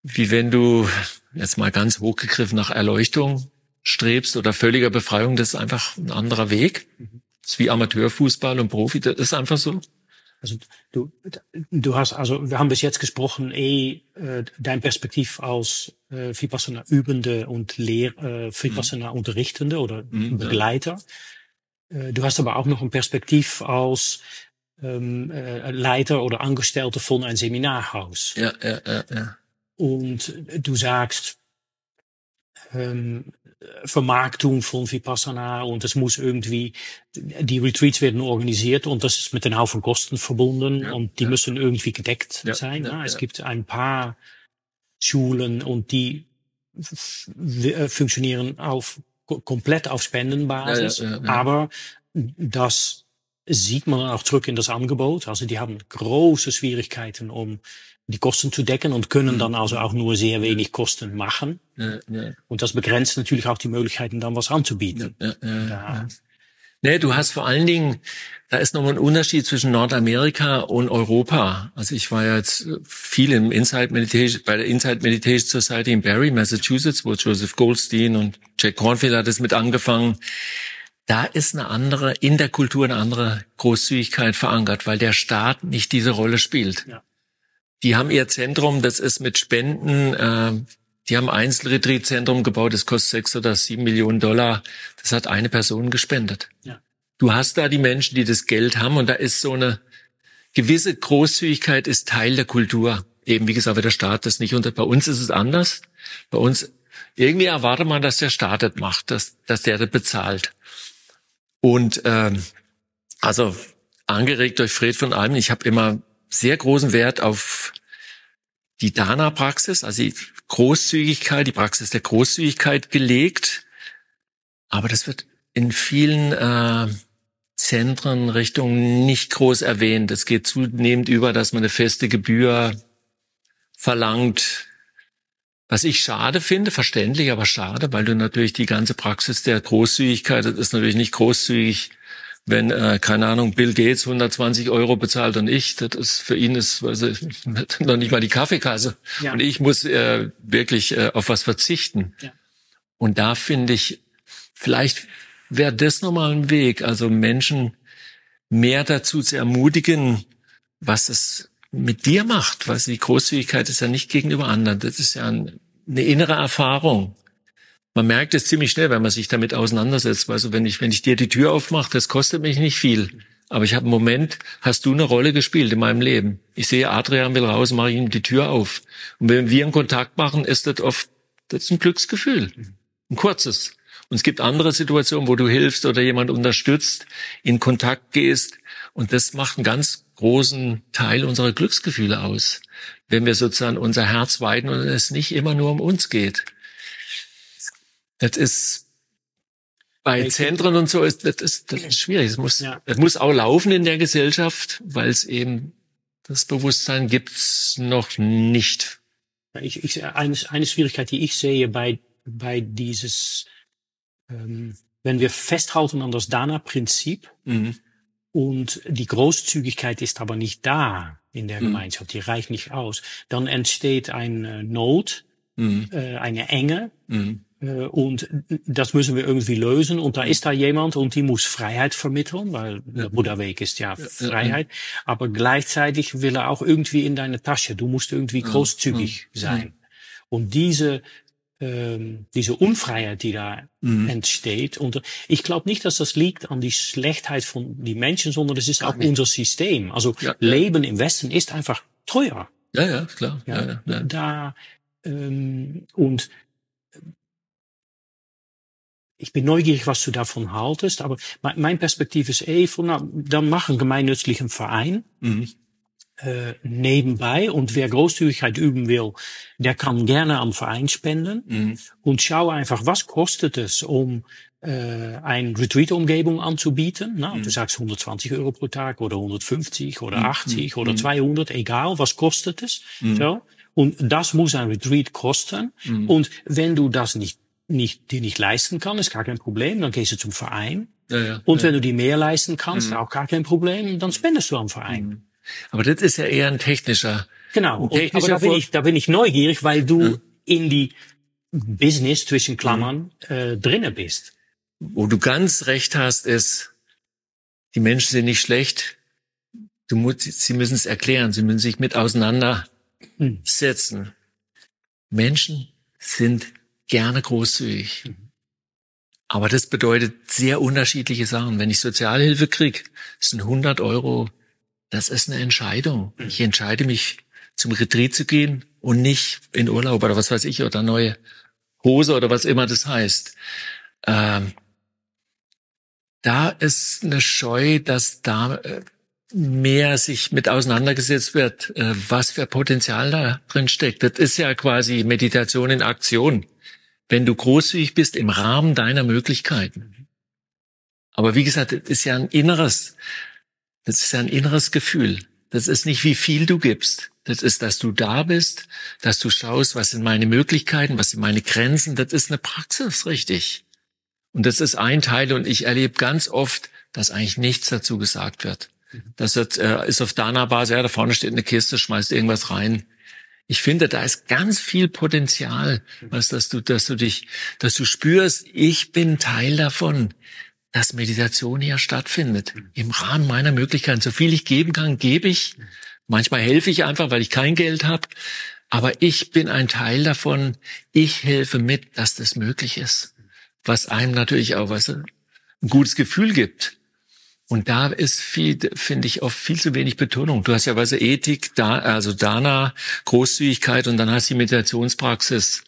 wie wenn du jetzt mal ganz hochgegriffen nach Erleuchtung strebst oder völliger Befreiung. Das ist einfach ein anderer Weg. Das ist wie Amateurfußball und Profi. Das ist einfach so.
Also du, du hast, also wir haben bis jetzt gesprochen, eh, äh, dein Perspektiv als äh, Vipassana Übende und Lehr, äh, Vipassana mhm. Unterrichtende oder mhm, Begleiter. Ja. Äh, du hast aber auch noch ein Perspektiv als ähm, äh, Leiter oder Angestellte von ein Seminarhaus.
Ja, ja, ja, ja.
Und du sagst, ähm, Vermarktung von Vipassana und es muss irgendwie, die Retreats werden organisiert und das ist mit einem Haufen Kosten verbunden ja, und die ja. müssen irgendwie gedeckt ja, sein. Ja, es gibt ein paar Schulen und die funktionieren auf komplett auf Spendenbasis, aber das sieht man auch zurück in das Angebot. Also die haben große Schwierigkeiten, um die Kosten zu decken und können
Mhm.
dann also auch nur sehr wenig Kosten machen.
Ja, ja,
Und das begrenzt natürlich auch die Möglichkeiten, dann was anzubieten.
ja. Nee, du hast vor allen Dingen, da ist nochmal ein Unterschied zwischen Nordamerika und Europa. Also ich war ja jetzt viel im Inside Meditation, bei der Inside Meditation Society in Barry, Massachusetts, wo Joseph Goldstein und Jack Cornfield hat es mit angefangen. Da ist eine andere, in der Kultur eine andere Großzügigkeit verankert, weil der Staat nicht diese Rolle spielt.
Ja.
Die haben ihr Zentrum, das ist mit Spenden, äh, die haben ein Einzelretreat-Zentrum gebaut, das kostet sechs oder sieben Millionen Dollar. Das hat eine Person gespendet.
Ja.
Du hast da die Menschen, die das Geld haben und da ist so eine gewisse Großzügigkeit ist Teil der Kultur. Eben wie gesagt, der Staat das nicht unter. Bei uns ist es anders. Bei uns irgendwie erwartet man, dass der Staat das macht, dass, dass der das bezahlt. Und ähm, also angeregt durch Fred von Almen, ich habe immer sehr großen Wert auf die Dana-Praxis, also die Großzügigkeit, die Praxis der Großzügigkeit gelegt. Aber das wird in vielen äh, Zentren, Richtungen nicht groß erwähnt. Es geht zunehmend über, dass man eine feste Gebühr verlangt. Was ich schade finde, verständlich, aber schade, weil du natürlich die ganze Praxis der Großzügigkeit, das ist natürlich nicht großzügig, wenn, äh, keine Ahnung, Bill Gates 120 Euro bezahlt und ich, das ist für ihn ist also, noch nicht mal die Kaffeekasse.
Ja.
Und ich muss äh, wirklich äh, auf was verzichten.
Ja.
Und da finde ich, vielleicht wäre das nochmal ein Weg, also Menschen mehr dazu zu ermutigen, was es mit dir macht. Was die Großzügigkeit ist ja nicht gegenüber anderen. Das ist ja ein, eine innere Erfahrung. Man merkt es ziemlich schnell, wenn man sich damit auseinandersetzt. Also wenn ich, wenn ich dir die Tür aufmache, das kostet mich nicht viel. Aber ich habe einen Moment, hast du eine Rolle gespielt in meinem Leben. Ich sehe, Adrian will raus, mache ich ihm die Tür auf. Und wenn wir einen Kontakt machen, ist das oft, das ist ein Glücksgefühl. Ein kurzes. Und es gibt andere Situationen, wo du hilfst oder jemand unterstützt, in Kontakt gehst. Und das macht einen ganz großen Teil unserer Glücksgefühle aus. Wenn wir sozusagen unser Herz weiten und es nicht immer nur um uns geht. Das ist bei Zentren und so ist das ist, das ist schwierig. Es muss,
Ja.
es muss auch laufen in der Gesellschaft, weil es eben das Bewusstsein gibt's noch nicht.
Ich, ich, eine, eine Schwierigkeit, die ich sehe bei, bei dieses, ähm, wenn wir festhalten an das Dana-Prinzip
Mhm.
Und die Großzügigkeit ist aber nicht da in der
Mhm.
Gemeinschaft, die reicht nicht aus, dann entsteht eine Not,
Mhm.
äh, eine Enge,
Mhm.
äh, und das müssen wir irgendwie lösen. Und da ist da jemand und die muss Freiheit vermitteln, weil der Buddha-Weg ist ja, Freiheit. Aber gleichzeitig will er auch irgendwie in deine Tasche. Du musst irgendwie großzügig sein. Und diese, ähm, diese Unfreiheit, die da
Mhm.
entsteht. Und ich glaube nicht, dass das liegt an die Schlechtheit von die Menschen, sondern das ist auch
nicht.
unser System. Also
Ja, ja.
Leben im Westen ist einfach teuer.
Ja, ja, klar.
Ja,
Ja, ja.
Da, ähm, und ich bin neugierig, was du davon haltest, aber mein, mein Perspektiv ist eh von, na, dann mach einen gemeinnützlichen Verein
Mhm.
Äh, nebenbei und wer Großzügigkeit üben will, der kann gerne am Verein spenden
Mhm.
und schau einfach, was kostet es, um äh, eine Retreat-Umgebung anzubieten. Na, Du sagst 120 Euro pro Tag oder 150 oder 80 oder 200, egal, was kostet es. So. Und das muss ein Retreat kosten. Und wenn du das nicht, nicht, dir nicht leisten kannst, ist gar kein Problem, dann gehst du zum Verein.
Ja, ja.
Und wenn du dir mehr leisten kannst, auch gar kein Problem, dann spendest du am Verein.
Aber das ist ja eher ein technischer.
Genau. Und,
technischer
aber da bin, ich, da bin ich neugierig, weil du in die Business zwischen Klammern äh, drinnen bist.
Wo du ganz recht hast, ist, die Menschen sind nicht schlecht. Du musst, sie müssen es erklären. Sie müssen sich mit auseinandersetzen. Menschen sind gerne großzügig. Aber das bedeutet sehr unterschiedliche Sachen. Wenn ich Sozialhilfe krieg, sind 100 Euro, das ist eine Entscheidung. Ich entscheide mich, zum Retreat zu gehen und nicht in Urlaub oder was weiß ich, oder neue Hose oder was immer das heißt. Ähm, da ist eine Scheu, dass da äh, mehr sich mit auseinandergesetzt wird, äh, was für Potenzial da drin steckt. Das ist ja quasi Meditation in Aktion. wenn du großzügig bist im Rahmen deiner Möglichkeiten. Aber wie gesagt, das ist ja ein inneres, das ist ein inneres Gefühl. Das ist nicht, wie viel du gibst. Das ist, dass du da bist, dass du schaust, was sind meine Möglichkeiten, was sind meine Grenzen. Das ist eine Praxis, richtig. Und das ist ein Teil. Und ich erlebe ganz oft, dass eigentlich nichts dazu gesagt wird. Das ist, äh, ist auf Dana-Basis, ja, da vorne steht eine Kiste, schmeißt irgendwas rein. Ich finde, da ist ganz viel Potenzial, was, dass du, dass du dich, dass du spürst, ich bin Teil davon, dass Meditation hier stattfindet. Im Rahmen meiner Möglichkeiten. So viel ich geben kann, gebe ich. Manchmal helfe ich einfach, weil ich kein Geld habe. Aber ich bin ein Teil davon. Ich helfe mit, dass das möglich ist. Was einem natürlich auch was, ein gutes Gefühl gibt. Und da ist viel, finde ich, oft viel zu wenig Betonung. Du hast ja weise Ethik, da, also Dana, Großzügigkeit und dann hast du die Meditationspraxis.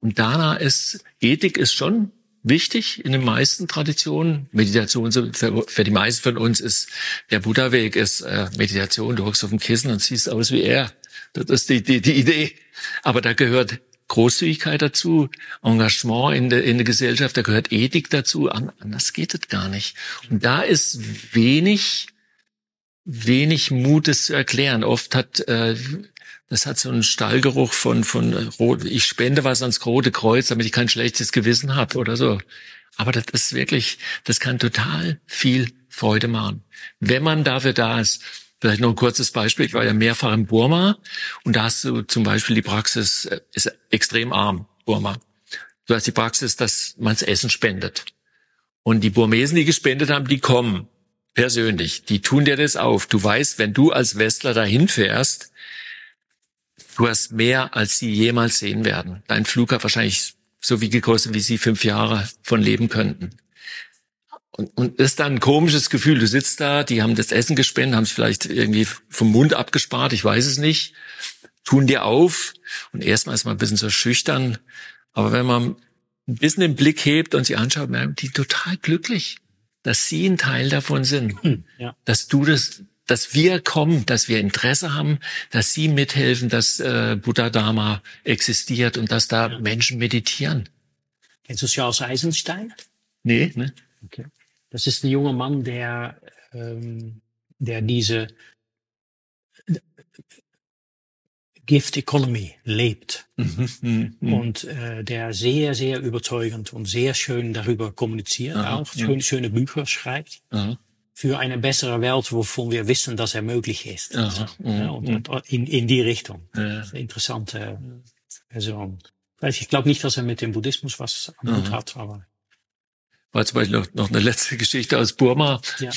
Und Dana ist, Ethik ist schon wichtig in den meisten Traditionen. Meditation für, für die meisten von uns ist der Buddha-Weg ist äh, Meditation. Du hockst auf dem Kissen und siehst aus wie er. Das ist die, die, die Idee. Aber da gehört Großzügigkeit dazu, Engagement in der, in der Gesellschaft, da gehört Ethik dazu. Anders geht es gar nicht. Und da ist wenig, wenig Mutes zu erklären. Oft hat, äh, das hat so einen Stallgeruch von, von Rot, ich spende was ans Rote Kreuz, damit ich kein schlechtes Gewissen habe oder so. Aber das ist wirklich, das kann total viel Freude machen. Wenn man dafür da ist, Vielleicht noch ein kurzes Beispiel. Ich war ja mehrfach in Burma und da hast du zum Beispiel die Praxis, äh, ist extrem arm, Burma. Du hast die Praxis, dass man das Essen spendet. Und die Burmesen, die gespendet haben, die kommen persönlich. Die tun dir das auf. Du weißt, wenn du als Westler dahin fährst, du hast mehr, als sie jemals sehen werden. Dein Flug hat wahrscheinlich so viel gekostet, wie sie fünf Jahre von leben könnten. Und, und das ist dann ein komisches Gefühl. Du sitzt da, die haben das Essen gespendet, haben es vielleicht irgendwie vom Mund abgespart, ich weiß es nicht, tun dir auf und erstmal ist man ein bisschen so schüchtern. Aber wenn man ein bisschen den Blick hebt und sie anschaut, merken die total glücklich, dass sie ein Teil davon sind, hm, ja. dass du das, dass wir kommen, dass wir Interesse haben, dass sie mithelfen, dass äh, Buddha Dharma existiert und dass da ja. Menschen meditieren.
Kennst du Charles Eisenstein?
Nee, ne?
Okay. Das ist ein junger Mann, der, ähm, der diese Gift Economy lebt mhm, und äh, der sehr, sehr überzeugend und sehr schön darüber kommuniziert, Aha, auch schön, ja. schöne Bücher schreibt. Aha. Für eine bessere Welt, wovon wir wissen, dass er möglich ist. Aha, ja, und, in, in die Richtung. Ja. Interessante Person. Ich glaube nicht, dass er mit dem Buddhismus was am Hut hat, aber
war zum Beispiel noch, noch eine letzte Geschichte aus Burma. Ja.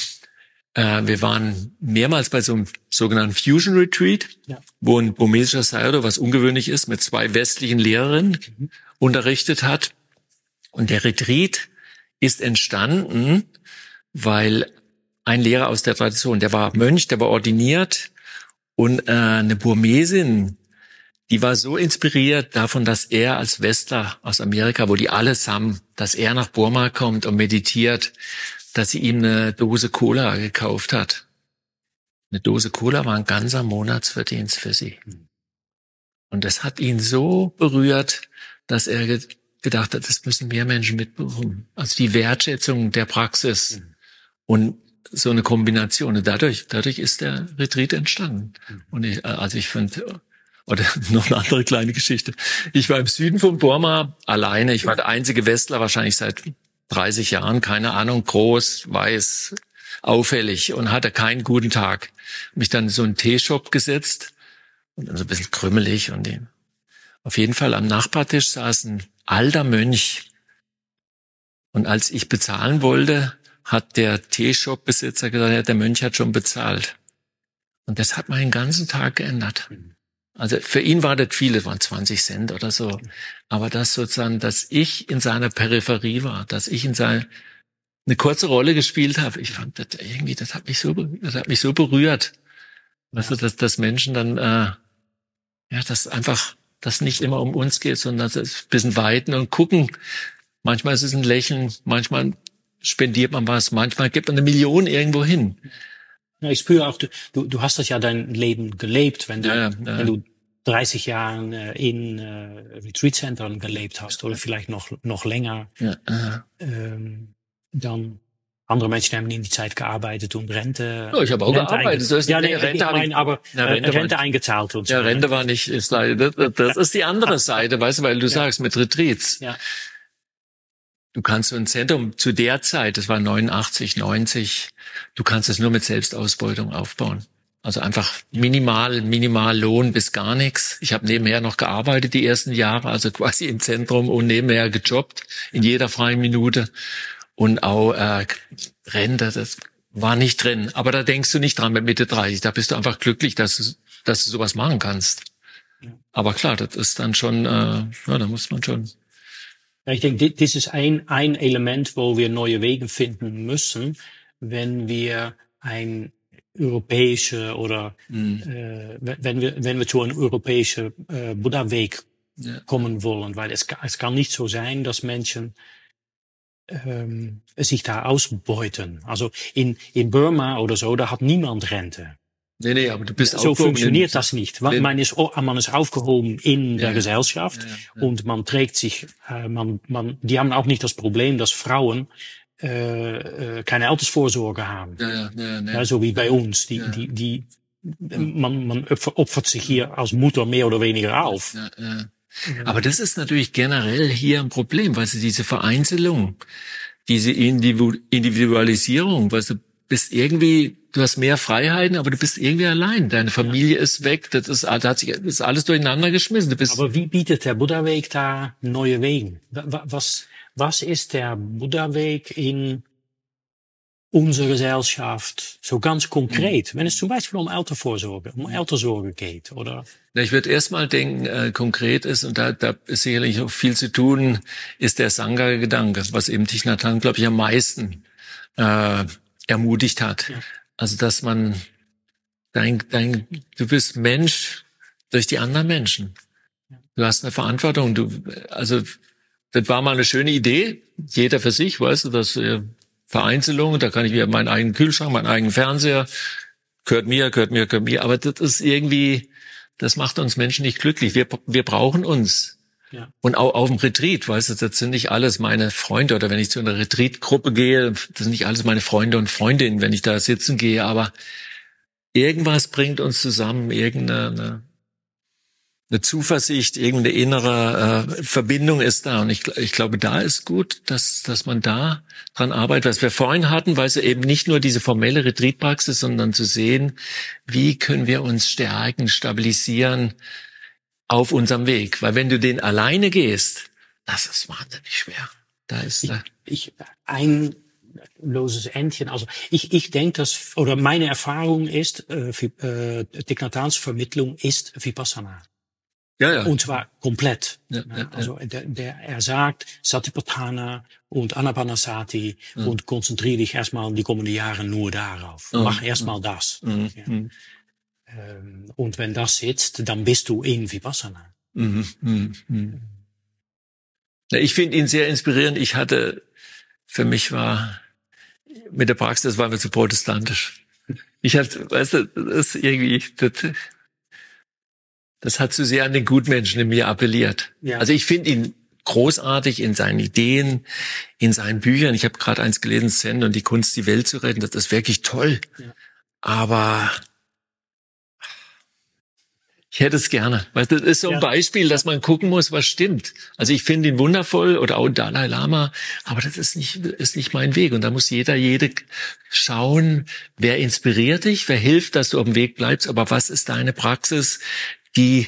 Äh, wir waren mehrmals bei so einem sogenannten Fusion Retreat, ja. wo ein burmesischer Sayadaw, was ungewöhnlich ist, mit zwei westlichen Lehrerinnen mhm. unterrichtet hat. Und der Retreat ist entstanden, weil ein Lehrer aus der Tradition, der war Mönch, der war ordiniert und äh, eine Burmesin, die war so inspiriert davon, dass er als Westler aus Amerika, wo die alles haben, dass er nach Burma kommt und meditiert, dass sie ihm eine Dose Cola gekauft hat. Eine Dose Cola war ein ganzer Monatsverdienst für sie. Und das hat ihn so berührt, dass er gedacht hat, das müssen mehr Menschen mitbekommen. Also die Wertschätzung der Praxis und so eine Kombination. Und dadurch, dadurch ist der Retreat entstanden. Und ich, also ich finde, oder noch eine andere kleine Geschichte. Ich war im Süden von Burma alleine. Ich war der einzige Westler wahrscheinlich seit 30 Jahren, keine Ahnung, groß, weiß, auffällig und hatte keinen guten Tag. Mich dann in so einen Teeshop gesetzt und dann so ein bisschen krümmelig und den. Auf jeden Fall am Nachbartisch saß ein alter Mönch. Und als ich bezahlen wollte, hat der Teeshop-Besitzer gesagt, ja, der Mönch hat schon bezahlt. Und das hat meinen ganzen Tag geändert. Also für ihn war das viele, waren 20 Cent oder so. Aber das sozusagen, dass ich in seiner Peripherie war, dass ich in seiner eine kurze Rolle gespielt habe, ich fand das irgendwie, das hat mich so, das hat mich so berührt. Weißt du, dass, dass Menschen dann, äh, ja, dass einfach, das nicht immer um uns geht, sondern dass es ein bisschen weiten und gucken. Manchmal ist es ein Lächeln, manchmal spendiert man was, manchmal gibt man eine Million irgendwo hin.
Ja, ich spüre auch, du, du hast das ja dein Leben gelebt, wenn du, ja, ja, wenn du 30 Jahren äh, in äh, Retreat-Centern gelebt hast oder vielleicht noch, noch länger, ja, ähm, dann andere Menschen haben in die Zeit gearbeitet und Rente.
Ja, ich habe auch
Rente
gearbeitet.
Das ja, nee, Rente ich mein, aber ja, Rente, Rente eingezahlt und
so. Ja, Rente war nicht, ist leider, das, das ist die andere Seite, weißt du, weil du ja. sagst, mit Retreats. Ja. Du kannst so ein Zentrum zu der Zeit, das war 89, 90, du kannst es nur mit Selbstausbeutung aufbauen. Also einfach minimal, minimal Lohn bis gar nichts. Ich habe nebenher noch gearbeitet die ersten Jahre, also quasi im Zentrum und nebenher gejobbt in jeder freien Minute. Und auch äh, Rente, das war nicht drin. Aber da denkst du nicht dran mit Mitte 30. Da bist du einfach glücklich, dass du, dass du sowas machen kannst. Aber klar, das ist dann schon, äh, ja, da muss man schon
ich denke, das ist ein, ein Element, wo wir neue Wege finden müssen, wenn wir ein europäische oder mhm. äh, wenn wir wenn wir zu einem europäischen äh, Buddha-Weg ja. kommen wollen, weil es, es kann nicht so sein, dass Menschen ähm, sich da ausbeuten. Also in in Burma oder so, da hat niemand Rente.
Nee, nee, aber du bist
So funktioniert das nicht. Man ist, man ist aufgehoben in der Gesellschaft ja, ja, und man trägt sich, äh, man, man, die haben auch nicht das Problem, dass Frauen äh, äh, keine Altersvorsorge haben. Ja, ja, ja, ja. so wie bei uns. Die, die, die, man, man opfert sich hier als Mutter mehr oder weniger auf. Ja, ja.
Aber das ist natürlich generell hier ein Problem, weil sie diese Vereinzelung, diese Individualisierung, weil du bist irgendwie du hast mehr Freiheiten, aber du bist irgendwie allein. Deine Familie ja. ist weg, das ist, da hat sich das ist alles durcheinander geschmissen. Du bist
aber wie bietet der Buddha-Weg da neue Wege? Was, was ist der Buddha-Weg in unserer Gesellschaft so ganz konkret, wenn es zum Beispiel um Altersvorsorge, um Alterssorge geht, oder?
Na, ich würde erstmal denken, äh, konkret ist, und da, da ist sicherlich auch viel zu tun, ist der Sangha-Gedanke, was eben Thich Nhat Hanh, glaube ich, am meisten äh, ermutigt hat. Ja. Also, dass man dein, dein, du bist Mensch durch die anderen Menschen. Du hast eine Verantwortung. Du, also, das war mal eine schöne Idee. Jeder für sich, weißt du, das äh, Vereinzelung, da kann ich mir meinen eigenen Kühlschrank, meinen eigenen Fernseher, gehört mir, gehört mir, gehört mir. Aber das ist irgendwie, das macht uns Menschen nicht glücklich. Wir, wir brauchen uns. Ja. Und auch auf dem Retreat, weißt du, das sind nicht alles meine Freunde oder wenn ich zu einer Retreat-Gruppe gehe, das sind nicht alles meine Freunde und Freundinnen, wenn ich da sitzen gehe, aber irgendwas bringt uns zusammen, irgendeine eine Zuversicht, irgendeine innere äh, Verbindung ist da. Und ich, ich glaube, da ist gut, dass, dass man da dran arbeitet, was wir vorhin hatten, weil es eben nicht nur diese formelle Retreatpraxis, sondern zu sehen, wie können wir uns stärken, stabilisieren, auf unserem Weg. Weil wenn du den alleine gehst, das ist wahnsinnig schwer. Da ist
ich, ich ein loses Entchen. Also ich, ich denke, dass oder meine Erfahrung ist, äh, äh, Vermittlung ist Vipassana. Ja, ja. Und zwar komplett. Ja, ja, also der, der, er sagt Satipatthana und Anapanasati ja. und konzentriere dich erstmal die kommenden Jahre nur darauf. Mach erstmal das. Mhm. Ähm, und wenn das sitzt, dann bist du in Vipassana. Mhm, mhm,
mhm. Ich finde ihn sehr inspirierend. Ich hatte, für mich war mit der Praxis, das war mir zu protestantisch. Ich hatte, weißt du, das ist irgendwie, das, das hat zu sehr an den Gutmenschen in mir appelliert. Ja. Also ich finde ihn großartig in seinen Ideen, in seinen Büchern. Ich habe gerade eins gelesen, Zen und die Kunst, die Welt zu retten. Das ist wirklich toll. Ja. Aber ich hätte es gerne. Weil das ist so ein ja. Beispiel, dass man gucken muss, was stimmt. Also ich finde ihn wundervoll oder auch Dalai Lama, aber das ist nicht, ist nicht mein Weg. Und da muss jeder, jede schauen, wer inspiriert dich, wer hilft, dass du auf dem Weg bleibst, aber was ist deine Praxis, die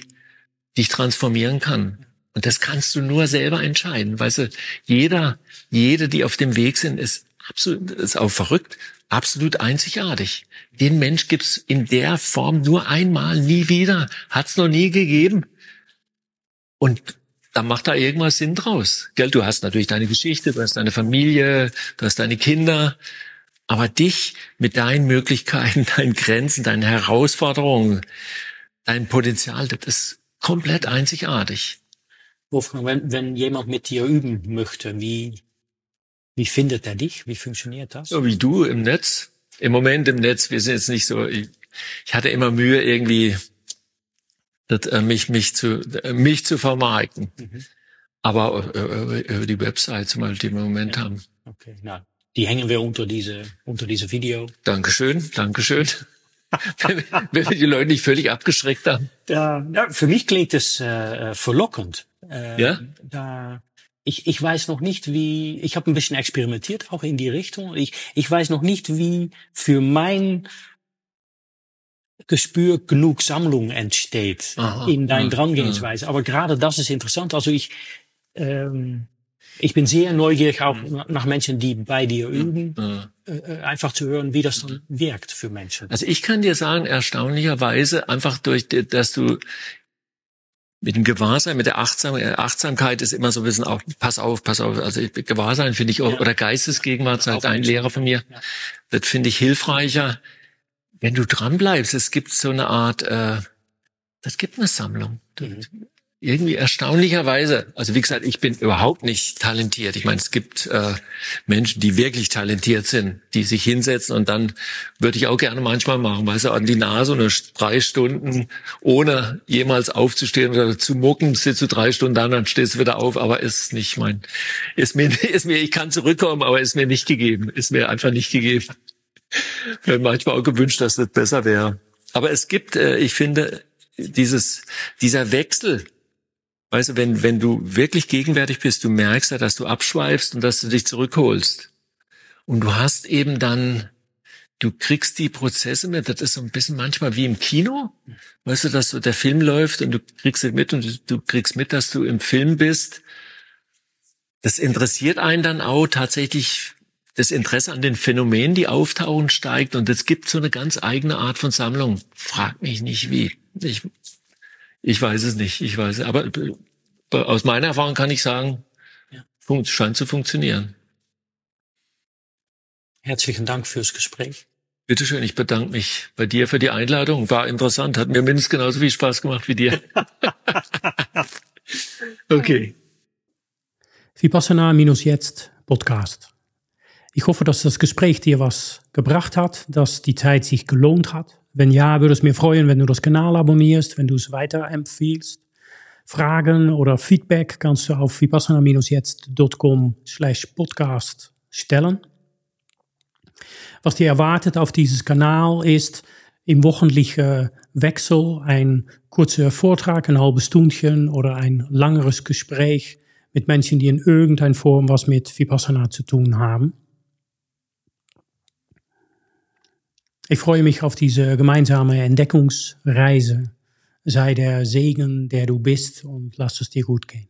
dich transformieren kann. Und das kannst du nur selber entscheiden. Weißt du, jeder, jede, die auf dem Weg sind, ist absolut, ist auch verrückt, absolut einzigartig. Den Mensch gibt's in der Form nur einmal, nie wieder. Hat's noch nie gegeben. Und da macht da irgendwas Sinn draus. Gell, du hast natürlich deine Geschichte, du hast deine Familie, du hast deine Kinder. Aber dich mit deinen Möglichkeiten, deinen Grenzen, deinen Herausforderungen, dein Potenzial, das ist komplett einzigartig.
Wolfgang, wenn, wenn jemand mit dir üben möchte, wie, wie findet er dich? Wie funktioniert das?
So wie du im Netz. Im Moment im Netz, wir sind jetzt nicht so, ich, ich hatte immer Mühe, irgendwie das, äh, mich, mich, zu, äh, mich zu vermarkten. Mhm. Aber äh, über die Website zum Beispiel, die wir im Moment ja. haben.
Okay, na, die hängen wir unter diese, unter diese Video.
Dankeschön, Dankeschön. wenn, wir die Leute nicht völlig abgeschreckt haben.
Da, ja, für mich klingt es äh, verlockend. Äh,
ja?
Da, ich, ich weiß noch nicht, wie, ich habe ein bisschen experimentiert, auch in die Richtung. Ich, ich weiß noch nicht, wie für mein Gespür genug Sammlung entsteht Aha, in dein ja, Drangehensweise. Ja. Aber gerade das ist interessant. Also ich, ähm, ich bin sehr neugierig auch mhm. nach Menschen, die bei dir üben, ja. äh, einfach zu hören, wie das dann wirkt für Menschen.
Also ich kann dir sagen, erstaunlicherweise einfach durch, dass du mit dem Gewahrsein, mit der Achtsam Achtsamkeit ist immer so ein bisschen auch, pass auf, pass auf. Also Gewahrsein finde ich auch, ja. oder Geistesgegenwart, sagt ein Lehrer von mir, das finde ich hilfreicher, wenn du dran bleibst. Es gibt so eine Art, äh, das gibt eine Sammlung. Mhm irgendwie erstaunlicherweise, also wie gesagt, ich bin überhaupt nicht talentiert. Ich meine, es gibt äh, Menschen, die wirklich talentiert sind, die sich hinsetzen und dann würde ich auch gerne manchmal machen, weißt du, an die Nase und drei Stunden, ohne jemals aufzustehen oder zu mucken, sitzt du drei Stunden da, dann stehst du wieder auf, aber ist nicht mein, ist mir, ist mir, ich kann zurückkommen, aber ist mir nicht gegeben, ist mir einfach nicht gegeben. Hätte manchmal auch gewünscht, dass das besser wäre. Aber es gibt, äh, ich finde, dieses, dieser Wechsel Weißt du, wenn, wenn du wirklich gegenwärtig bist, du merkst ja, dass du abschweifst und dass du dich zurückholst. Und du hast eben dann, du kriegst die Prozesse mit, das ist so ein bisschen manchmal wie im Kino. Weißt du, dass so der Film läuft und du kriegst es mit und du, kriegst mit, dass du im Film bist. Das interessiert einen dann auch tatsächlich, das Interesse an den Phänomenen, die auftauchen, steigt und es gibt so eine ganz eigene Art von Sammlung. Frag mich nicht wie. Ich ich weiß es nicht, ich weiß es. Aber äh, aus meiner Erfahrung kann ich sagen, ja. scheint zu funktionieren.
Herzlichen Dank fürs Gespräch.
Bitte schön, ich bedanke mich bei dir für die Einladung. War interessant, hat mir mindestens genauso viel Spaß gemacht wie dir. okay.
Vipassana minus jetzt Podcast. Ich hoffe, dass das Gespräch dir was gebracht hat, dass die Zeit sich gelohnt hat wenn ja, würde es mir freuen, wenn du das Kanal abonnierst, wenn du es weiterempfiehlst. Fragen oder Feedback kannst du auf vipassana-jetzt.com slash podcast stellen. Was dir erwartet auf dieses Kanal ist im wöchentlichen Wechsel ein kurzer Vortrag, ein halbes Stundchen oder ein langeres Gespräch mit Menschen, die in irgendeiner Form was mit Vipassana zu tun haben. Ich freue mich auf diese gemeinsame Entdeckungsreise. Sei der Segen, der du bist und lass es dir gut gehen.